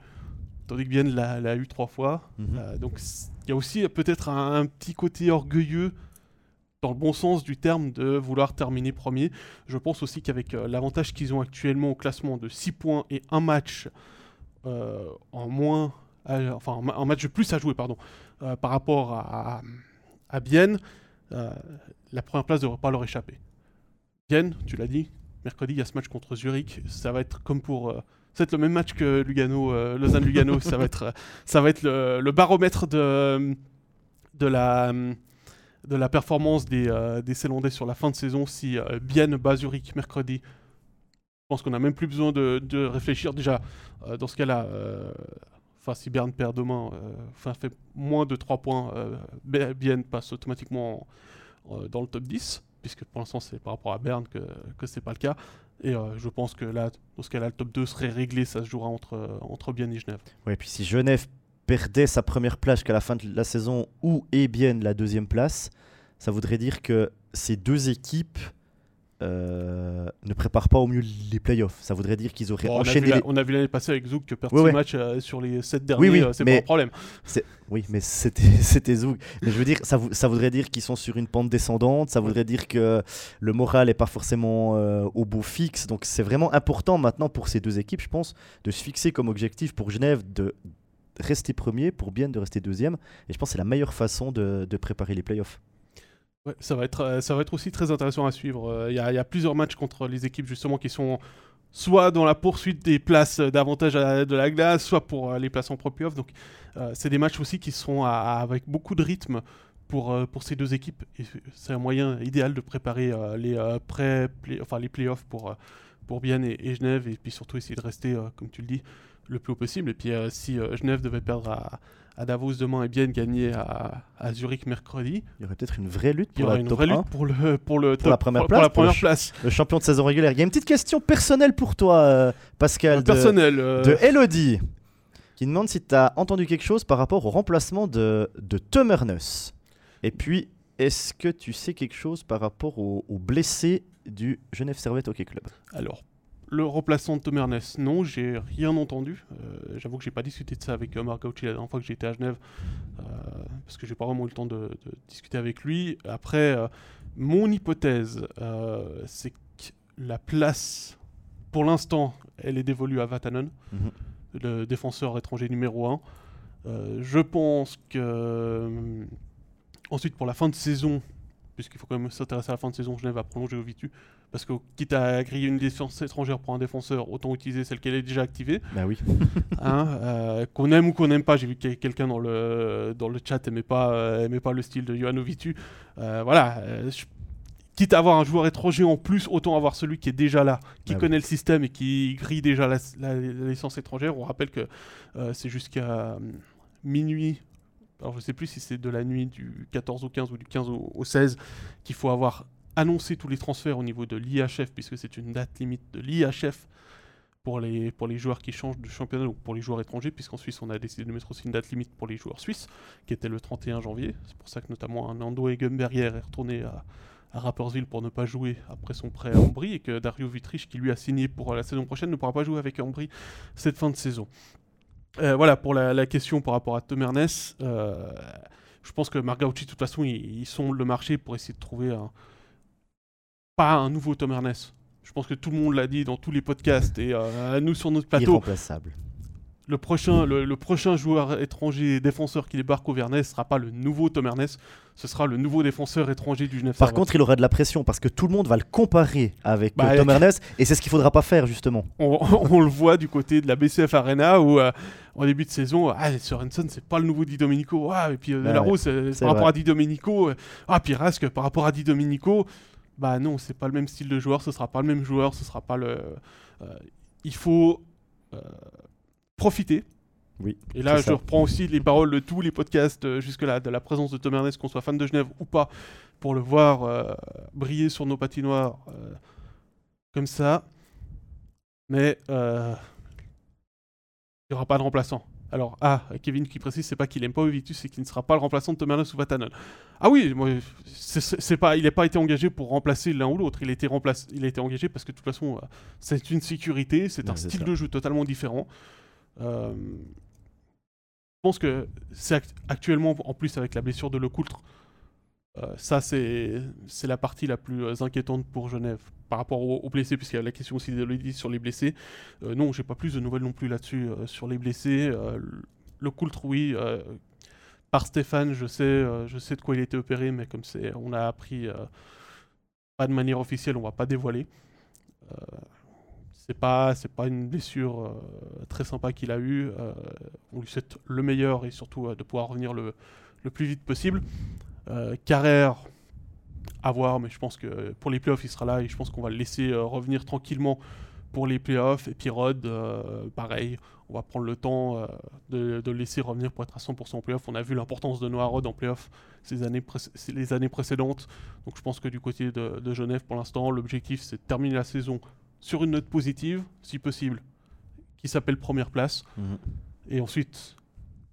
Tandis que Bienne l'a eu trois fois. Mhm. donc il y a aussi peut-être un, petit côté orgueilleux dans le bon sens du terme de vouloir terminer premier. Je pense aussi qu'avec euh, l'avantage qu'ils ont actuellement au classement de 6 points et un match euh, en moins enfin un match de plus à jouer, pardon, par rapport à, à, Bienne, la première place ne devrait pas leur échapper. Bienne, tu l'as dit, mercredi, il y a ce match contre Zurich. Ça va être comme pour. Ça va être le même match que Lugano, Lausanne-Lugano. (laughs) ça va être, ça va être le, le baromètre de, de la de la performance des, euh, des Célandais sur la fin de saison si euh, Bienne bat Zurich mercredi. Je pense qu'on n'a même plus besoin de, de réfléchir. Déjà, euh, dans ce cas-là, enfin, si Berne perd demain, enfin, fait moins de 3 points, Bienne passe automatiquement dans le top 10, puisque pour l'instant, c'est par rapport à Berne que, que ce n'est pas le cas. Et je pense que là, dans ce cas-là, le top 2 serait réglé, ça se jouera entre, entre Bienne et Genève. Oui, et puis si Genève perdait sa première place qu'à la fin de la saison ou et bien la deuxième place, ça voudrait dire que ces deux équipes euh, ne préparent pas au mieux les playoffs. Ça voudrait dire qu'ils auraient enchaîné. On a vu l'année passée avec Zouk que perdre ouais, match euh, sur les sept derniers, oui, oui, euh, c'est pas un problème. Oui, mais (laughs) c'était Zouk. Mais je veux dire, ça, ça voudrait dire qu'ils sont sur une pente descendante. Ça voudrait dire que le moral n'est pas forcément au bout fixe. Donc c'est vraiment important maintenant pour ces deux équipes, je pense, de se fixer comme objectif pour Genève de rester premier, pour bien de rester deuxième. Et je pense que c'est la meilleure façon de, préparer les playoffs. Ouais, ça, va être, euh, ça va être aussi très intéressant à suivre. Euh, Il y, a plusieurs matchs contre les équipes justement qui sont soit dans la poursuite des places davantage de la glace, soit pour euh, les places en pro-playoff. Donc c'est des matchs aussi qui seront avec beaucoup de rythme pour, pour ces deux équipes. C'est un moyen idéal de préparer les, pré enfin, les playoffs pour, pour Bienne et, Genève. Et puis surtout essayer de rester, comme tu le dis, le plus haut possible. Et puis euh, si euh, Genève devait perdre à, Davos demain et bien gagner à, Zurich mercredi. Il y aurait peut-être une vraie lutte pour la une vraie lutte pour, le, pour, le pour la première, place, la première place. Le, champion de saison régulière. Il y a une petite question personnelle pour toi, euh, Pascal. personnel. De Elodie, qui demande si tu as entendu quelque chose par rapport au remplacement de, de Tom Et puis, est-ce que tu sais quelque chose par rapport aux au blessés du Genève Servette Hockey Club? Alors, le remplaçant de Tom Ernest, non, j'ai rien entendu. Euh, j'avoue que j'ai pas discuté de ça avec euh, Marc la dernière fois que j'étais à Genève, euh, parce que j'ai pas vraiment eu le temps de, discuter avec lui. Après, mon hypothèse, c'est que la place, pour l'instant, elle est dévolue à Vatanen, mhm. le défenseur étranger numéro 1. je pense que ensuite, pour la fin de saison, puisqu'il faut quand même s'intéresser à la fin de saison, Genève va prolonger au Vitu. Parce que quitte à griller une défense étrangère pour un défenseur, autant utiliser celle qu'elle est déjà activée. Bah oui. (laughs) Hein, euh, qu'on aime ou qu'on n'aime pas, j'ai vu que quelqu'un dans le, dans le chat n'aimait pas, euh, aimait pas le style de Johan Vitu. Euh, voilà. quitte à avoir un joueur étranger en plus, autant avoir celui qui est déjà là, qui bah connaît le système et qui grille déjà la, la, licence étrangère. On rappelle que c'est jusqu'à minuit alors je sais plus si c'est de la nuit du 14 au 15 ou du 15 au 16 qu'il faut avoir annoncer tous les transferts au niveau de l'IHF, puisque c'est une date limite de l'IHF pour les, pour les joueurs qui changent de championnat ou pour les joueurs étrangers, puisqu'en Suisse on a décidé de mettre aussi une date limite pour les joueurs suisses, qui était le 31 janvier. C'est pour ça que notamment Nando Egenberger est retourné à, à Rappersville pour ne pas jouer après son prêt à Ambry, et que Dario Vitrich, qui lui a signé pour la saison prochaine, ne pourra pas jouer avec Ambry cette fin de saison. Euh, voilà pour la, question par rapport à Tom Ernest. Euh, je pense que Margauchi, de toute façon, ils, ils sont le marché pour essayer de trouver un pas un nouveau Tom Ernest. Je pense que tout le monde l'a dit dans tous les podcasts et euh, nous sur notre plateau. Irremplaçable. Le prochain, le, prochain joueur étranger défenseur qui débarque au Vernet ne sera pas le nouveau Tom Ernest, ce sera le nouveau défenseur étranger du Genève. Par contre, il aura de la pression parce que tout le monde va le comparer avec bah, Tom (laughs) Ernest et c'est ce qu'il faudra pas faire justement. On, (laughs) le voit du côté de la BCF Arena où euh, en début de saison, ah, Sorensen c'est pas le nouveau Di Domenico, ah, et puis euh, par rapport à Di Domenico, ah, Rask par rapport à Di Domenico bah non, c'est pas le même style de joueur, ce sera pas le même joueur, ce sera pas le. Euh, il faut euh, profiter. Oui. Et là, je reprends aussi les paroles de tous les podcasts euh, jusque-là, de la présence de Tom Ernest, qu'on soit fan de Genève ou pas, pour le voir briller sur nos patinoires comme ça. Mais il n'y aura pas de remplaçant. Alors, ah, Kevin qui précise, c'est pas qu'il aime pas Ovitus, c'est qu'il ne sera pas le remplaçant de Tomernos ou Vatanen. Ah oui, moi, c'est pas, il n'a pas été engagé pour remplacer l'un ou l'autre. Il, a été il a été engagé parce que de toute façon, euh, c'est une sécurité, c'est un style de jeu totalement différent. Euh, je pense que c'est actuellement, en plus avec la blessure de Lecoultre, euh, ça, c'est la partie la plus euh, inquiétante pour Genève par rapport aux, blessés, puisqu'il y a la question aussi de sur les blessés. Euh, non, j'ai pas plus de nouvelles non plus là-dessus sur les blessés. le coultre, oui. euh, par Stéphane, je sais, euh, de quoi il été opéré, mais comme on a appris euh, pas de manière officielle, on va pas dévoiler. Euh, c'est pas, pas une blessure euh, très sympa qu'il a eue. euh, on lui souhaite le meilleur et surtout euh, de pouvoir revenir le plus vite possible. Euh, Carrère, à voir, mais je pense que pour les playoffs, il sera là et je pense qu'on va le laisser euh, revenir tranquillement pour les playoffs. Et puis Rod, euh, pareil, on va prendre le temps euh, de, de le laisser revenir pour être à 100% en playoffs. On a vu l'importance de Noah Rod en playoffs ces années les années précédentes. Donc je pense que du côté de, de Genève, pour l'instant, l'objectif c'est de terminer la saison sur une note positive, si possible, qui s'appelle première place. Mhm. Et ensuite,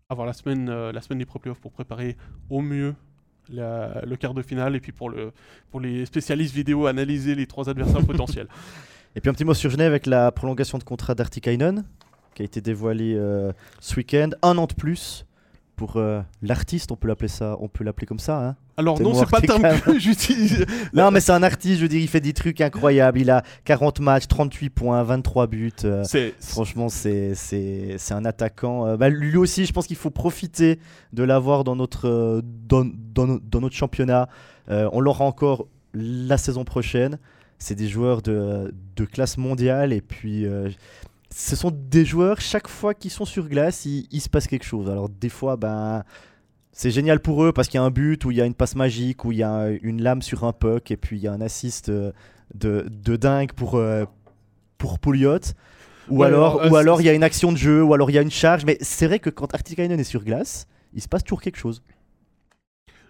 avoir la semaine, euh, la semaine des pré-playoffs pour préparer au mieux la- le quart de finale. Et puis pour, le, pour les spécialistes vidéo, analyser les trois adversaires (laughs) potentiels. Et puis un petit mot sur Genève avec la prolongation de contrat d'Artikainen qui a été dévoilée euh, ce week-end. Un an de plus pour euh, l'artiste, on peut l'appeler ça, on peut l'appeler comme ça. Hein. Alors non, c'est pas le terme que (laughs) j'utilise. (laughs) Non, mais c'est un artiste, je veux dire, il fait des trucs incroyables. Il a 40 matchs, 38 points, 23 buts. euh, C'est Franchement, c'est c'est- c'est un attaquant. euh, bah, lui aussi, je pense qu'il faut profiter de l'avoir dans notre, euh, dans, dans dans notre championnat. On l'aura encore la saison prochaine. C'est des joueurs de, de classe mondiale. Et puis, ce sont des joueurs, chaque fois qu'ils sont sur glace, il, il se passe quelque chose. Alors, des fois, ben. C'est génial pour eux parce qu'il y a un but, où il y a une passe magique, où il y a une lame sur un puck, et puis il y a un assist euh, de, de dingue pour, euh, pour Pouliot. Ou Ouais, alors, euh, ou c'est- alors il y a une action de jeu, ou alors il y a une charge. Mais c'est vrai que quand Artikainen est sur glace, il se passe toujours quelque chose.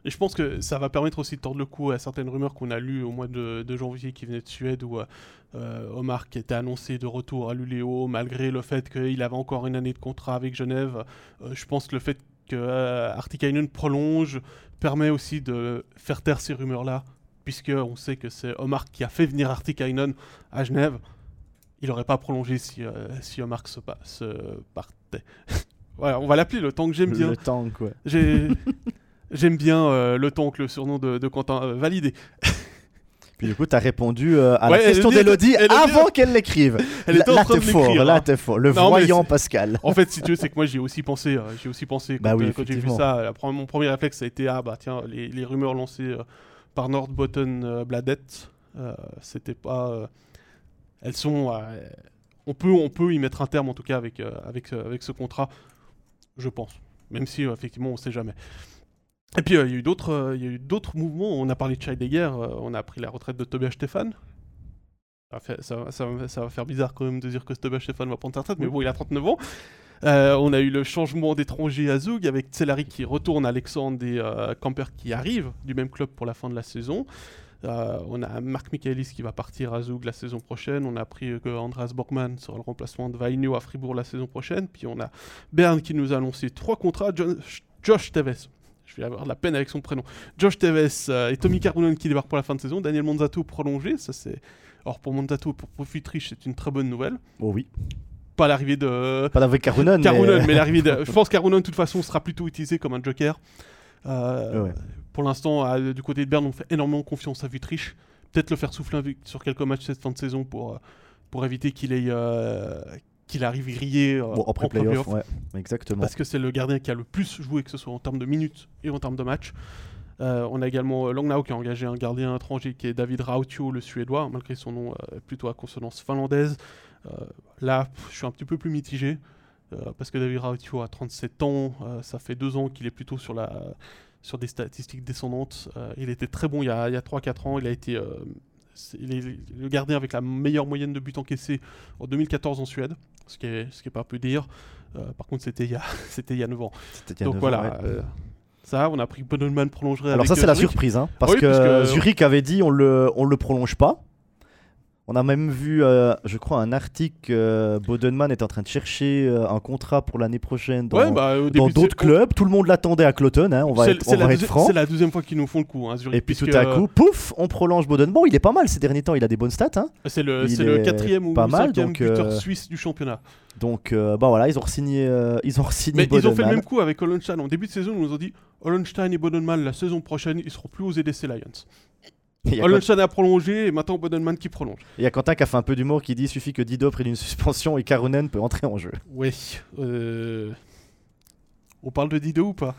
Et je pense que ça va permettre aussi de tordre le cou à certaines rumeurs qu'on a lues au mois de, de janvier qui venaient de Suède où euh, euh, Omar qui était annoncé de retour à Luléo malgré le fait qu'il avait encore une année de contrat avec Genève. Euh, je pense que le fait que euh, Artikainen prolonge permet aussi de faire taire ces rumeurs-là puisque on sait que c'est Omar qui a fait venir Artikainen à Genève. Il n'aurait pas prolongé si, euh, si Omar se, pa- se partait. (laughs) voilà, on va l'appeler le que j'aime bien. Le tank, ouais. J'ai- (laughs) J'aime bien euh, le que le surnom de, de Quentin euh, validé. (laughs) Puis du coup, tu as répondu euh, à Ouais, la question Elodie- d'Elodie Elodie- avant qu'elle l'écrive. (laughs) Elle était en train de fort, là, hein. t'es fort. Le Non, voyant Pascal. (laughs) En fait, si tu veux, c'est que moi j'ai aussi pensé, euh, j'ai aussi pensé quand, Bah oui, euh, quand j'ai vu ça. la mon premier réflexe ça a été ah bah tiens les, les rumeurs lancées par Nordbotten Bladet, euh, c'était pas, elles sont, on peut on peut y mettre un terme en tout cas avec avec avec ce contrat, je pense. Même si effectivement on sait jamais. Et puis euh, il y a eu d'autres euh, il y a eu d'autres mouvements. On a parlé de Scheidegger, euh, on a appris la retraite de Tobias Stefan. Ça va, faire, ça, va- ça va- ça va faire bizarre quand même de dire que Tobias Stefan va prendre sa retraite, mais bon, il a 39 ans. Euh, on a eu le changement d'étranger à Zug avec Tselari qui retourne, Alexandre et euh, Camper qui arrivent du même club pour la fin de la saison. Euh, on a Marc Michaelis qui va partir à Zug la saison prochaine. On a appris que Andreas Borgman sera le remplacement de Vainio à Fribourg la saison prochaine. Puis on a Bern qui nous a annoncé trois contrats. Jo- Josh Teves, je vais avoir de la peine avec son prénom. Josh Teves euh, et Tommy Carunen qui débarquent pour la fin de saison. Daniel Monzato prolongé. Ça c'est. Or pour Monzato, pour Profitrich, c'est une très bonne nouvelle. Oh oui. Pas l'arrivée de. Pas Karunen. mais- Carunen, mais l'arrivée de... (laughs) Je pense que Carunen, de toute façon, sera plutôt utilisé comme un joker. Euh, Ouais. Pour l'instant, du côté de Berne, on fait énormément confiance à Vutriche. Peut-être le faire souffler sur quelques matchs cette fin de saison pour, euh, pour éviter qu'il ait, euh, qu'il arrive grillé euh, Bon, en après playoff, ouais, exactement. Parce que c'est le gardien qui a le plus joué, que ce soit en termes de minutes et en termes de matchs. Euh, on a également euh, Langnau qui a engagé un gardien étranger qui est David Rautio, le suédois, malgré son nom euh, plutôt à consonance finlandaise. Là, pff, je suis un petit peu plus mitigé. parce que David Rautio a 37 ans, ça fait deux ans qu'il est plutôt sur, la, sur des statistiques descendantes. Euh, il était très bon il y a, a 3-4 ans, il a été euh, il est le gardien avec la meilleure moyenne de buts encaissés en 2014 en Suède, ce qui est, ce qui est pas peu dire. Euh, par contre, c'était il, y a- (laughs) c'était il y a 9 ans. C'était il y a Donc neuf voilà, ans, ouais. euh, ça, on a appris que Bodenman prolongerait Alors avec ça c'est euh, la Zurich. surprise, hein, parce, Oui, que parce que- Zurich avait dit on le on le prolonge pas. On a même vu, euh, je crois, un article. euh, Bodenman est en train de chercher euh, un contrat pour l'année prochaine dans, Ouais, bah, d'autres clubs. Tout le monde l'attendait à Cloton. hein, on va être, on va franc. c'est la deuxième fois qu'ils nous font le coup, hein, Zurich, Et puis tout à coup, pouf, on prolonge Boden. Bon, il est pas mal ces derniers temps. Il a des bonnes stats. hein. c'est le, il c'est le quatrième ou pas mal, cinquième donc, buteur euh, suisse du championnat. Donc, bah voilà, ils ont signé, ils ont signé Mais ils ont fait le même coup avec Hollenstein. En début de saison, ils nous ont dit Hollenstein et Bodenman, la saison prochaine, ils seront plus aux EDC Lions. (laughs) Il y, a, prolongé et maintenant Bodenman qui prolonge. il y a Quentin qui a fait un peu d'humour qui dit suffit que Dido prenne une suspension et Karunen peut entrer en jeu. Oui. euh, On parle de Dido ou pas?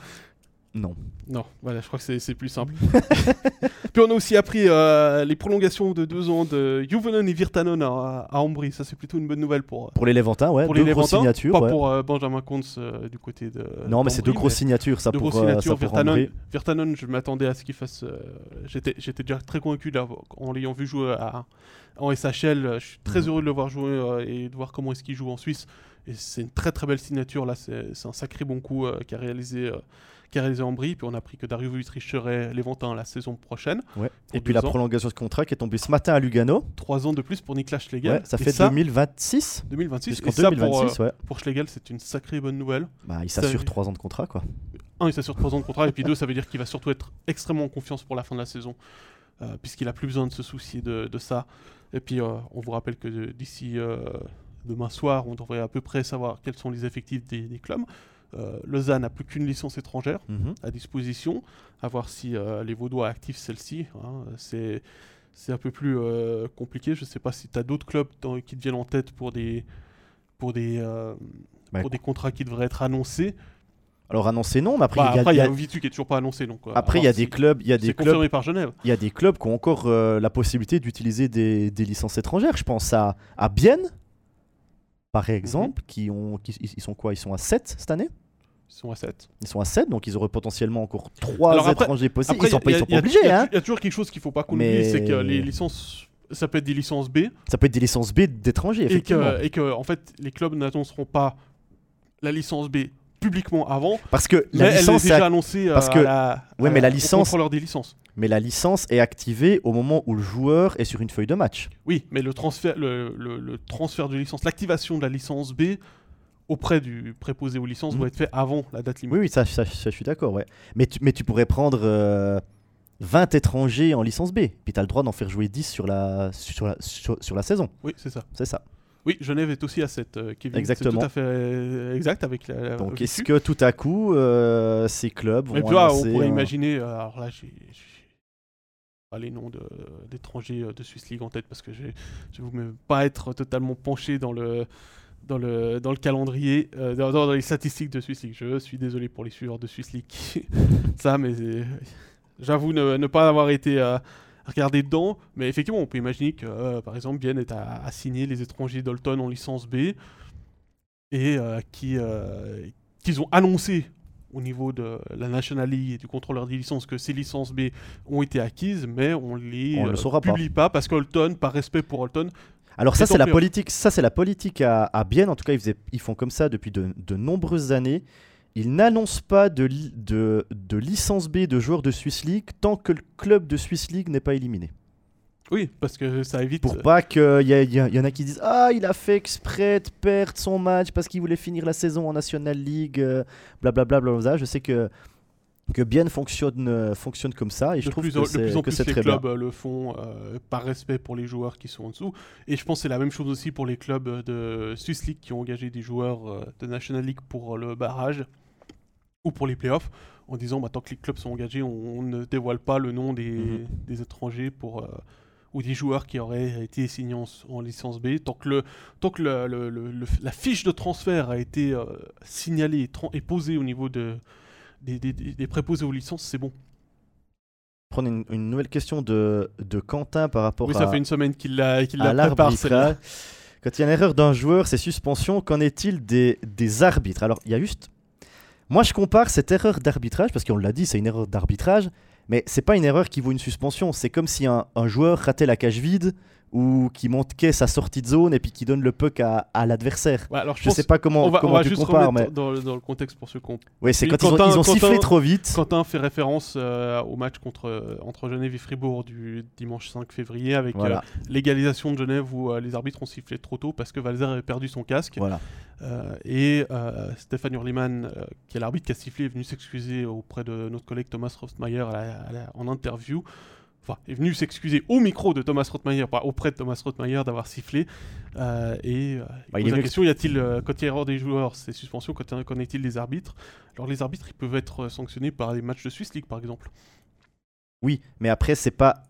Non. Non, voilà, je crois que c'est- plus simple. (laughs) Puis on a aussi appris euh, les prolongations de deux ans de Juvonen et Virtanen à, à Ambry. Ça, c'est plutôt une bonne nouvelle pour, Pour les Levantins, ouais. pour deux les grosses Levantins. signatures. Pas ouais. pour euh, Benjamin Kunz euh, du côté de. Non, mais c'est deux grosses signatures, ça deux pour, grosses signatures. ça pour Ambry. Virtanen, je m'attendais à ce qu'il fasse. J'étais déjà très convaincu là, en l'ayant vu jouer à- en SHL. Je suis très Mhm. heureux de le voir jouer et de voir comment est-ce qu'il joue en Suisse. Et c'est une très très belle signature là. C'est un sacré bon coup qu'a réalisé. Ambry, puis on a appris que Dario Vutric serait Léventin la saison prochaine. Ouais. Et puis la ans. prolongation de contrat qui est tombée ce matin à Lugano. Trois ans de plus pour Niklas Schlegel. Ouais, ça fait 2026 2026. Jusqu'en Et ça, pour, 2026, euh, ouais. pour Schlegel, c'est une sacrée bonne nouvelle. Bah, il ça- s'assure 3 ans de contrat, quoi. Un, il s'assure 3 ans de contrat, et puis deux, ça veut dire qu'il va surtout être extrêmement en confiance pour la fin de la saison, euh, puisqu'il a plus besoin de se soucier de, de ça. Et puis, euh, on vous rappelle que d'ici demain soir, on devrait à peu près savoir quels sont les effectifs des, des clubs. Euh, Lausanne n'a plus qu'une licence étrangère Mhm. à disposition, à voir si euh, les Vaudois activent celle-ci. hein. C'est un peu plus euh, compliqué. Je ne sais pas si tu as d'autres clubs dans- qui te viennent en tête pour des, pour des, euh, Bah, pour des contrats qui devraient être annoncés. Alors annoncé non, mais après Bah, il y a, après, il y a il y a- Ovitu qui est toujours pas annoncé. Euh, après, il y a des clubs, il y a des clubs, par Genève. il y a des clubs qui ont encore la possibilité d'utiliser des, des licences étrangères. Je pense à, à Bienne, par exemple, Mhm. qui ont, qui, ils ils sont quoi? Ils sont à 7 cette année? Ils sont à 7. Ils sont à 7, donc ils auraient potentiellement encore 3 Alors après- étrangers possibles. Après, ils sont pas, y a- ils sont pas obligés, il y a- hein y a toujours quelque chose qu'il faut pas qu'on Mais- oublie, c'est que les licences, ça peut être des licences B, Ça peut être des licences B d'étrangers, et effectivement. que, et que, en fait, les clubs n'annonceront pas la licence B publiquement avant, Parce que mais la elle est licence, déjà est- annoncée parce à que- la, Ouais, à mais la licence- contrôleur des licences. mais la licence est activée au moment où le joueur est sur une feuille de match. Oui, mais le transfert, le, le- le transfert de licence, l'activation de la licence B auprès du préposé aux licences Mhm. doit être fait avant la date limite. Oui, oui, ça, ça- ça, je suis d'accord, ouais. Mais tu, mais tu pourrais prendre euh, 20 étrangers en licence B, puis tu as le droit d'en faire jouer 10 sur la, sur la, sur, sur la saison. Oui, c'est ça. C'est ça. Oui, Genève est aussi à 7, euh, Kevin. Exactement. C'est tout à fait euh, exact avec la. Donc est-ce que tout à coup, euh, ces clubs vont Et puis là, on pourrait un- imaginer. Alors là, j'ai les noms d'étrangers de, Swiss League en tête parce que je ne vais pas être totalement penché dans le dans le dans le calendrier, euh, dans, dans les statistiques de Swiss League. Je suis désolé pour les suiveurs de Swiss League, (laughs) ça, mais euh, j'avoue ne, ne pas avoir été euh, regardé dedans. Mais effectivement, on peut imaginer que, euh, par exemple, Bienne est à, à signer les étrangers d'Olton en licence B et qui qu'ils ont annoncé au niveau de la National League et du contrôleur des licences que ces licences B ont été acquises, mais on les On le saura pas. publie pas. parce qu'Holton, par respect pour Holton, Alors ça C'est la politique, ça c'est la politique à, à Bienne. En tout cas, ils, faisaient- ils font comme ça depuis de, de nombreuses années. Ils n'annoncent pas de, li- de, de licence B de joueurs de Swiss League tant que le club de Swiss League n'est pas éliminé. oui, parce que ça évite. Pour pas qu'il y, y y en a qui disent Ah, il a fait exprès de perdre son match parce qu'il voulait finir la saison en National League, euh, blablabla. blablabla. Je sais que, que Bienne fonctionne, euh, fonctionne comme ça et je de trouve plus, que en, de c'est plus en que plus, c'est les très bien. clubs euh, le font euh, par respect pour les joueurs qui sont en dessous. Et je pense que c'est la même chose aussi pour les clubs de Swiss League qui ont engagé des joueurs euh, de National League pour le barrage ou pour les playoffs, en disant bah, tant que les clubs sont engagés, on, on ne dévoile pas le nom des, Mhm. des étrangers pour, ou des joueurs qui auraient été signés en, en licence B. Tant que, le, tant que le- le- la fiche de transfert a été signalée et posée au niveau de, des, des- préposés aux licences, c'est bon. Prendre une, une nouvelle question de, de Quentin par rapport Oui, à, ça fait une semaine qu'il l'a prépare, celle-là. Quand il y a une erreur d'un joueur, c'est suspension. Qu'en est-il des, des arbitres? Alors, il y a juste. Moi, je compare cette erreur d'arbitrage, parce qu'on l'a dit, c'est une erreur d'arbitrage, mais c'est pas une erreur qui vaut une suspension. C'est comme si un, un joueur ratait la cage vide ou qui manquait sa sortie de zone et puis qui donne le puck à, à l'adversaire. Ouais, alors je, Je pense- sais pas comment, on va, on comment va tu juste compares, mais dans, le- dans le contexte pour ceux qui ont ouais, c'est Oui, quand ils ont, Quentin- ils ont sifflé trop vite. Quentin fait référence euh, au match contre, euh, entre Genève et Fribourg du dimanche 5 février avec euh, l'égalisation de Genève où euh, les arbitres ont sifflé trop tôt parce que Valzer avait perdu son casque. voilà. Et Stéphane Hurliman, qui est l'arbitre qui a sifflé, est venu s'excuser auprès de notre collègue Thomas la- en interview. Enfin, est venu s'excuser au micro de Thomas Rothmeyer, pas auprès de Thomas Rothmeyer d'avoir sifflé. Euh, et euh, Bah, il il est pose la question y a-t-il, euh, quand il y a erreur des joueurs, c'est suspension, quand, qu'en est-il des arbitres? Alors, les arbitres, ils peuvent être euh, sanctionnés par les matchs de Swiss League, par exemple. Oui, mais après, c'est pas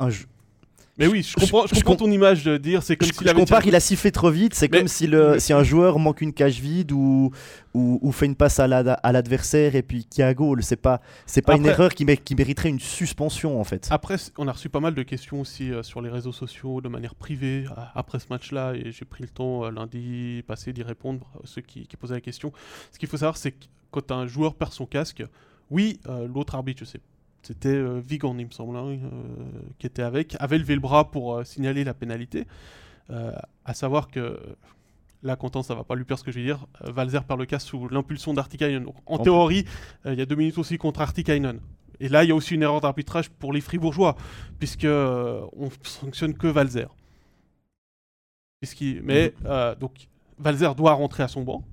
un jeu. Mais oui, je comprends, je je comprends com- ton image de dire c'est comme je, s'il je avait compare, tiré- il a sifflé trop vite. C'est comme si, le, si un joueur manque une cage vide ou, ou, ou fait une passe à la- à l'adversaire et puis qui a goal. C'est pas, c'est pas une erreur qui, mé- qui mériterait une suspension en fait. Après, on a reçu pas mal de questions aussi euh, sur les réseaux sociaux de manière privée euh, après ce match-là et j'ai pris le temps euh, lundi passé d'y répondre à ceux qui, qui posaient la question. Ce qu'il faut savoir, c'est que quand un joueur perd son casque, oui, euh, l'autre arbitre, je sais, c'était euh, Vigan, il me semble, hein, euh, qui était avec, avait levé le bras pour euh, signaler la pénalité. À savoir que là, Quentin, ça va pas lui perdre ce que je vais dire. Valzer perd le casque sous l'impulsion d'Artikainen. En En théorie, euh, il y a deux minutes aussi contre Artikainen. Et là, il y a aussi une erreur d'arbitrage pour les Fribourgeois, puisque euh, on sanctionne que Valzer. Mais euh, donc Valzer doit rentrer à son banc.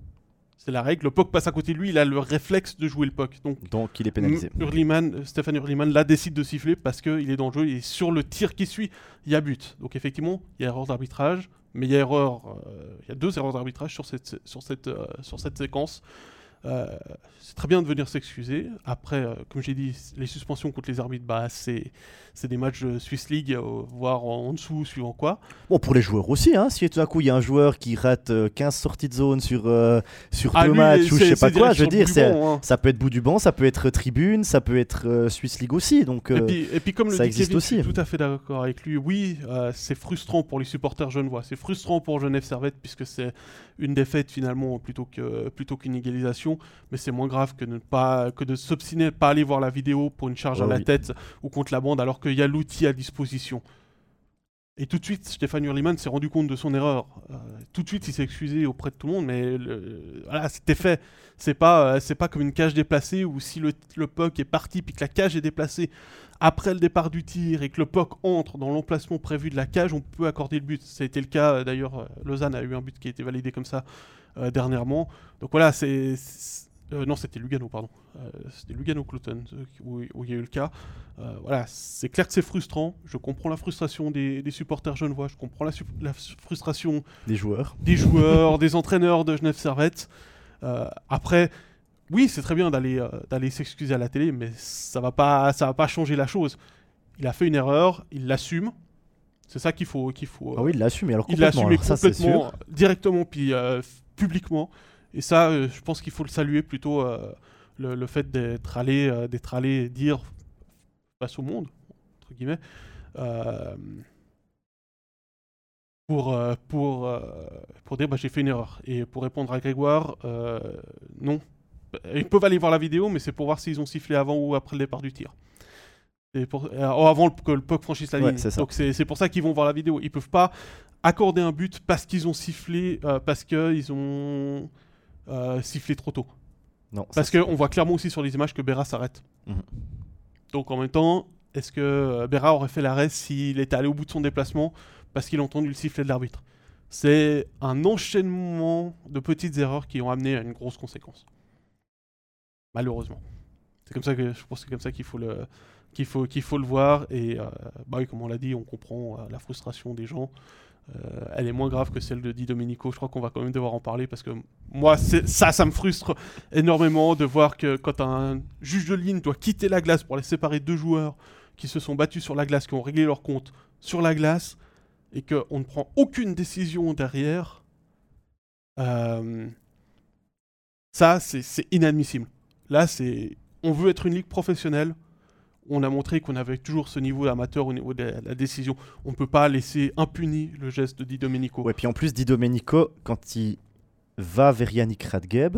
C'est la règle. Le POC passe à côté de lui, il a le réflexe de jouer le POC. Donc Donc il est pénalisé. Hurliman, Stéphane Hurliman, là décide de siffler parce qu'il est dans le jeu et sur le tir qui suit, il y a but. Donc effectivement, il y a erreur d'arbitrage, mais il y a erreur, euh, il y a deux erreurs d'arbitrage sur cette, sur cette, euh, sur cette séquence. Euh, c'est très bien de venir s'excuser. Après, euh, comme j'ai dit, les suspensions contre les arbitres, bah, c'est, c'est des matchs de Swiss League, euh, voire en, en dessous, suivant quoi. Bon, pour les joueurs aussi, hein, si tout d'un coup il y a un joueur qui rate euh, 15 sorties de zone sur, euh, sur Ah, deux lui, matchs ou je sais pas quoi, je veux dire, c'est- hein. ça peut être bout du banc, ça peut être tribune, ça peut être euh, Swiss League aussi. Donc, Et euh, puis, et puis comme le ça dit existe Kevin, aussi. je suis tout à fait d'accord avec lui. Oui, euh, c'est frustrant pour les supporters genevois. C'est frustrant pour Genève Servette puisque c'est une défaite finalement plutôt que plutôt qu'une égalisation. Mais c'est moins grave que de ne pas que de s'obstiner, à pas aller voir la vidéo pour une charge Oh à la oui. tête ou contre la bande alors qu'il y a l'outil à disposition. Et tout de suite, Stéphane Hurliman s'est rendu compte de son erreur. Euh, tout de suite, il s'est excusé auprès de tout le monde, mais le- voilà, c'était fait. C'est pas, euh, c'est pas comme une cage déplacée où si le, le puck est parti puis que la cage est déplacée après le départ du tir et que le puck entre dans l'emplacement prévu de la cage, on peut accorder le but. Ça a été le cas euh, d'ailleurs. Lausanne a eu un but qui a été validé comme ça dernièrement. Donc voilà, c'est euh, non, c'était Lugano, pardon. Euh, c'était Lugano Cloton euh, où, où il y a eu le cas. Euh, voilà, c'est clair que c'est frustrant. Je comprends la frustration des, des supporters genevois. Je comprends la, frustration des joueurs. des joueurs, des entraîneurs de Genève Servette. Euh, après, oui, c'est très bien d'aller euh, d'aller s'excuser à la télé, mais ça va pas ça va pas changer la chose. Il a fait une erreur, il l'assume. C'est ça qu'il faut qu'il faut. Ah oui, il l'a assumé. Alors il complètement. ça, c'est complètement, sûr. directement, puis euh, publiquement. Et ça, euh, je pense qu'il faut le saluer plutôt euh, le, le fait d'être allé euh, d'être allé dire face au monde entre guillemets. pour, pour, pour dire bah, j'ai fait une erreur. Et pour répondre à Grégoire, non. Ils peuvent aller voir la vidéo, mais c'est pour voir s'ils ont sifflé avant ou après le départ du tir. Et pour, euh, avant le- que le puck franchisse la Ouais, ligne. c'est ça. Donc c'est pour ça qu'ils vont voir la vidéo. Ils peuvent pas accorder un but parce qu'ils ont sifflé, euh, parce qu'ils ont euh, sifflé trop tôt. Non, Parce qu'on voit clairement aussi sur les images que Berra s'arrête. Mhm. Donc en même temps, est-ce que euh, Berra aurait fait l'arrêt s'il était allé au bout de son déplacement parce qu'il a entendu le sifflet de l'arbitre? C'est un enchaînement de petites erreurs qui ont amené à une grosse conséquence. Malheureusement. C'est comme ça que je pense que c'est comme ça qu'il faut le qu'il faut qu'il faut le voir et euh, bah oui, comme on l'a dit, on comprend euh, la frustration des gens. Euh, elle est moins grave que celle de Di Domenico. Je crois qu'on va quand même devoir en parler parce que moi, ça, ça me frustre énormément de voir que quand un juge de ligne doit quitter la glace pour aller séparer deux joueurs qui se sont battus sur la glace, qui ont réglé leur compte sur la glace, et qu'on ne prend aucune décision derrière, ça, c'est inadmissible. Là, c'est, on veut être une ligue professionnelle. On a montré qu'on avait toujours ce niveau amateur au niveau de la, la décision. On ne peut pas laisser impuni le geste de Di Domenico. Ouais, puis en plus, Di Domenico, quand il va vers Yannick Radgeb,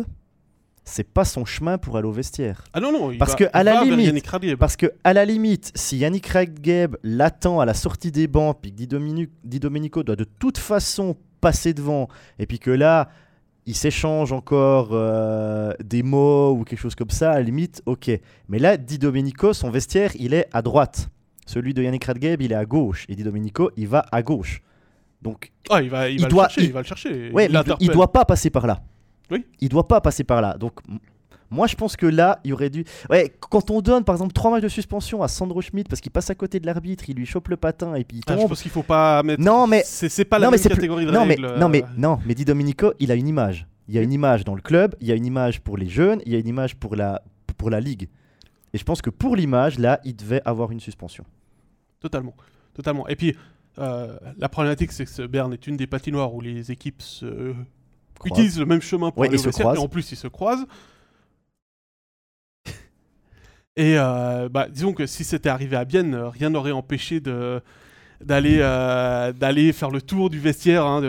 c'est pas son chemin pour aller au vestiaire. Ah non, non, il Parce va- que, à il la limite, Yannick Radgeb. Parce que à la limite, si Yannick Radgeb l'attend à la sortie des bancs, puis que Di Domenico doit de toute façon passer devant, et puis que là, il s'échange encore euh, des mots ou quelque chose comme ça, à la limite, ok. Mais là, Di Domenico, son vestiaire, il est à droite. Celui de Yannick Radgeb, il est à gauche. Et Di Domenico, il va à gauche. Donc, Ah, il va, il il va doit- le chercher, il- il va le chercher. Ouais, il, doit pas passer par là. Oui. Il doit pas passer par là. Donc, moi, je pense que là, il y aurait dû. Ouais, quand on donne, par exemple, trois matchs de suspension à Sandro Schmidt parce qu'il passe à côté de l'arbitre, il lui chope le patin et puis il Ah, je tombe. pense qu'il faut pas mettre. Non, mais- c'est pas la non, mais même plus- catégorie de non, mais, règles. non, mais, euh, non, mais Di Domenico, il a une image. Il y a une image dans le club, il y a une image pour les jeunes, il y a une image pour la, pour la ligue. Et je pense que pour l'image, là, il devait avoir une suspension. Totalement. totalement. Et puis, euh, la problématique, c'est que ce Berne est une des patinoires où les équipes se... utilisent le même chemin pour Ouais, aller au se et en plus, ils se croisent. Et euh, bah, disons que si c'était arrivé à Bienne, euh, rien n'aurait empêché de d'aller euh, d'aller faire le tour du vestiaire, hein,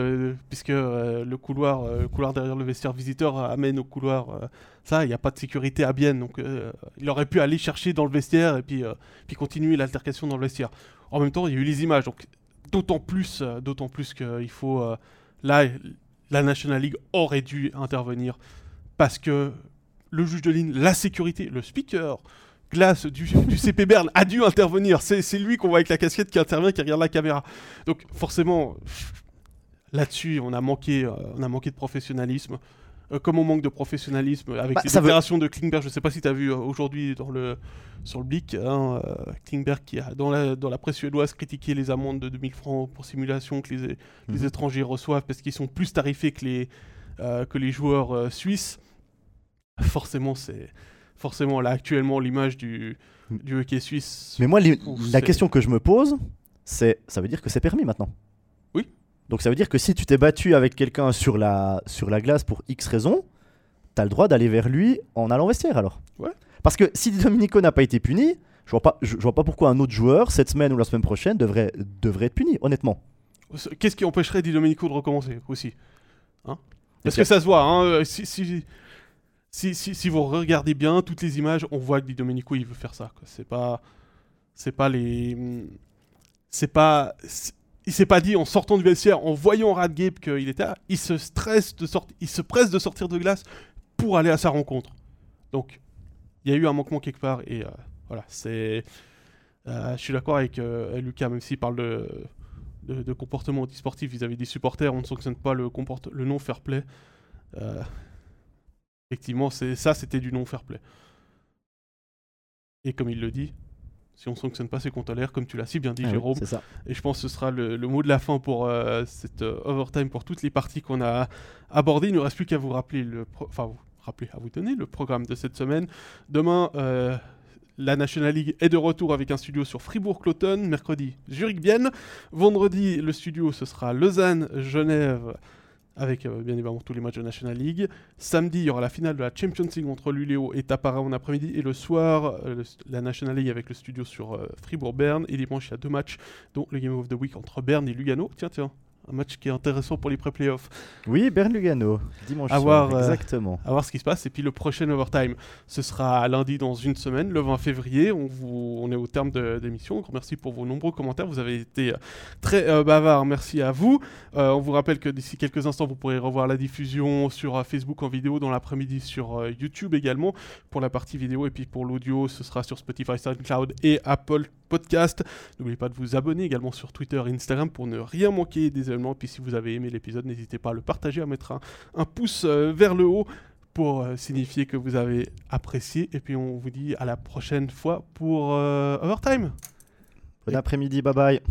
puisque le couloir le couloir derrière le vestiaire visiteur amène au couloir. ça, il n'y a pas de sécurité à Bienne, donc il aurait pu aller chercher dans le vestiaire et puis continuer l'altercation dans le vestiaire. En même temps, il y a eu les images, donc d'autant plus d'autant plus qu'il faut là la National League aurait dû intervenir parce que le juge de ligne, la sécurité, le speaker glace du, (laughs) du CP Berne a dû intervenir. C'est lui qu'on voit avec la casquette qui intervient, qui regarde la caméra. Donc forcément, là-dessus, on a manqué, euh, on a manqué de professionnalisme. Euh, comme on manque de professionnalisme avec Bah, les veut- de Klingberg, je ne sais pas si tu as vu euh, aujourd'hui dans le, sur le Blick, hein, euh, Klingberg qui a dans la, dans la presse suédoise critiqué les amendes de 2000 francs pour simulation que les, les Mhm. étrangers reçoivent parce qu'ils sont plus tarifés que les, que les joueurs suisses. Forcément, c'est forcément là actuellement l'image du, du hockey suisse. Mais moi, la question que je me pose, c'est ça veut dire que c'est permis maintenant Oui. Donc ça veut dire que si tu t'es battu avec quelqu'un sur la, sur la glace pour X raison, t'as le droit d'aller vers lui en allant vestiaire alors. Ouais. Parce que si Domenico n'a pas été puni, je vois pas, je, je vois pas pourquoi un autre joueur, cette semaine ou la semaine prochaine, devrait, devrait être puni, honnêtement. Qu'est-ce qui empêcherait Di Domenico de recommencer aussi? Hein? Parce que ça se voit. Hein, euh, si, si, si, vous regardez bien toutes les images, on voit que Di Domenico il veut faire ça. C'est pas, c'est pas les, c'est pas, il s'est pas dit en sortant du vestiaire, en voyant Radgate qu'il était là, il se stresse de sortir, il se presse de sortir de glace pour aller à sa rencontre. Donc, il y a eu un manquement quelque part et euh, voilà, c'est, euh, je suis d'accord avec euh, Lucas, même s'il parle de, de, de comportement antisportif vis-à-vis des supporters, on ne sanctionne pas le, le non fair play. Effectivement, ça, c'était du non fair play. Et comme il le dit, si on sanctionne pas, c'est qu'on tolère, comme tu l'as si bien dit, Ah Jérôme. ça. Et je pense que ce sera le, le mot de la fin pour euh, cette euh, overtime, pour toutes les parties qu'on a abordées. Il ne nous reste plus qu'à vous rappeler, le enfin vous rappeler, à vous donner le programme de cette semaine. Demain, euh, la National League est de retour avec un studio sur Fribourg-Cloton. Mercredi, Zurich-Bienne. Vendredi, le studio, ce sera Lausanne-Genève. Avec euh, bien évidemment tous les matchs de National League. Samedi, il y aura la finale de la Champions League entre Luléo et Tapara en après-midi. Et le soir, euh, la National League avec le studio sur euh, Fribourg-Berne. Et dimanche, il y a deux matchs dont le Game of the Week entre Berne et Lugano. Tiens, tiens, un match qui est intéressant pour les pré-playoffs. Oui, Bern Lugano, dimanche À soir, voir, euh, exactement. À voir ce qui se passe. Et puis le prochain overtime, ce sera lundi dans une semaine, le 20 février. On, vous, on est au terme de l'émission. Merci pour vos nombreux commentaires. Vous avez été euh, très euh, bavards. Merci à vous. Euh, on vous rappelle que d'ici quelques instants, vous pourrez revoir la diffusion sur euh, Facebook en vidéo dans l'après-midi sur euh, YouTube également pour la partie vidéo. Et puis pour l'audio, ce sera sur Spotify, SoundCloud et Apple N'oubliez pas de vous abonner également sur Twitter et Instagram pour ne rien manquer des événements. Puis si vous avez aimé l'épisode, n'hésitez pas à le partager, à mettre un, un pouce euh, vers le haut pour euh, signifier que vous avez apprécié. Et puis on vous dit à la prochaine fois pour euh, Overtime. Bon après-midi, bye bye.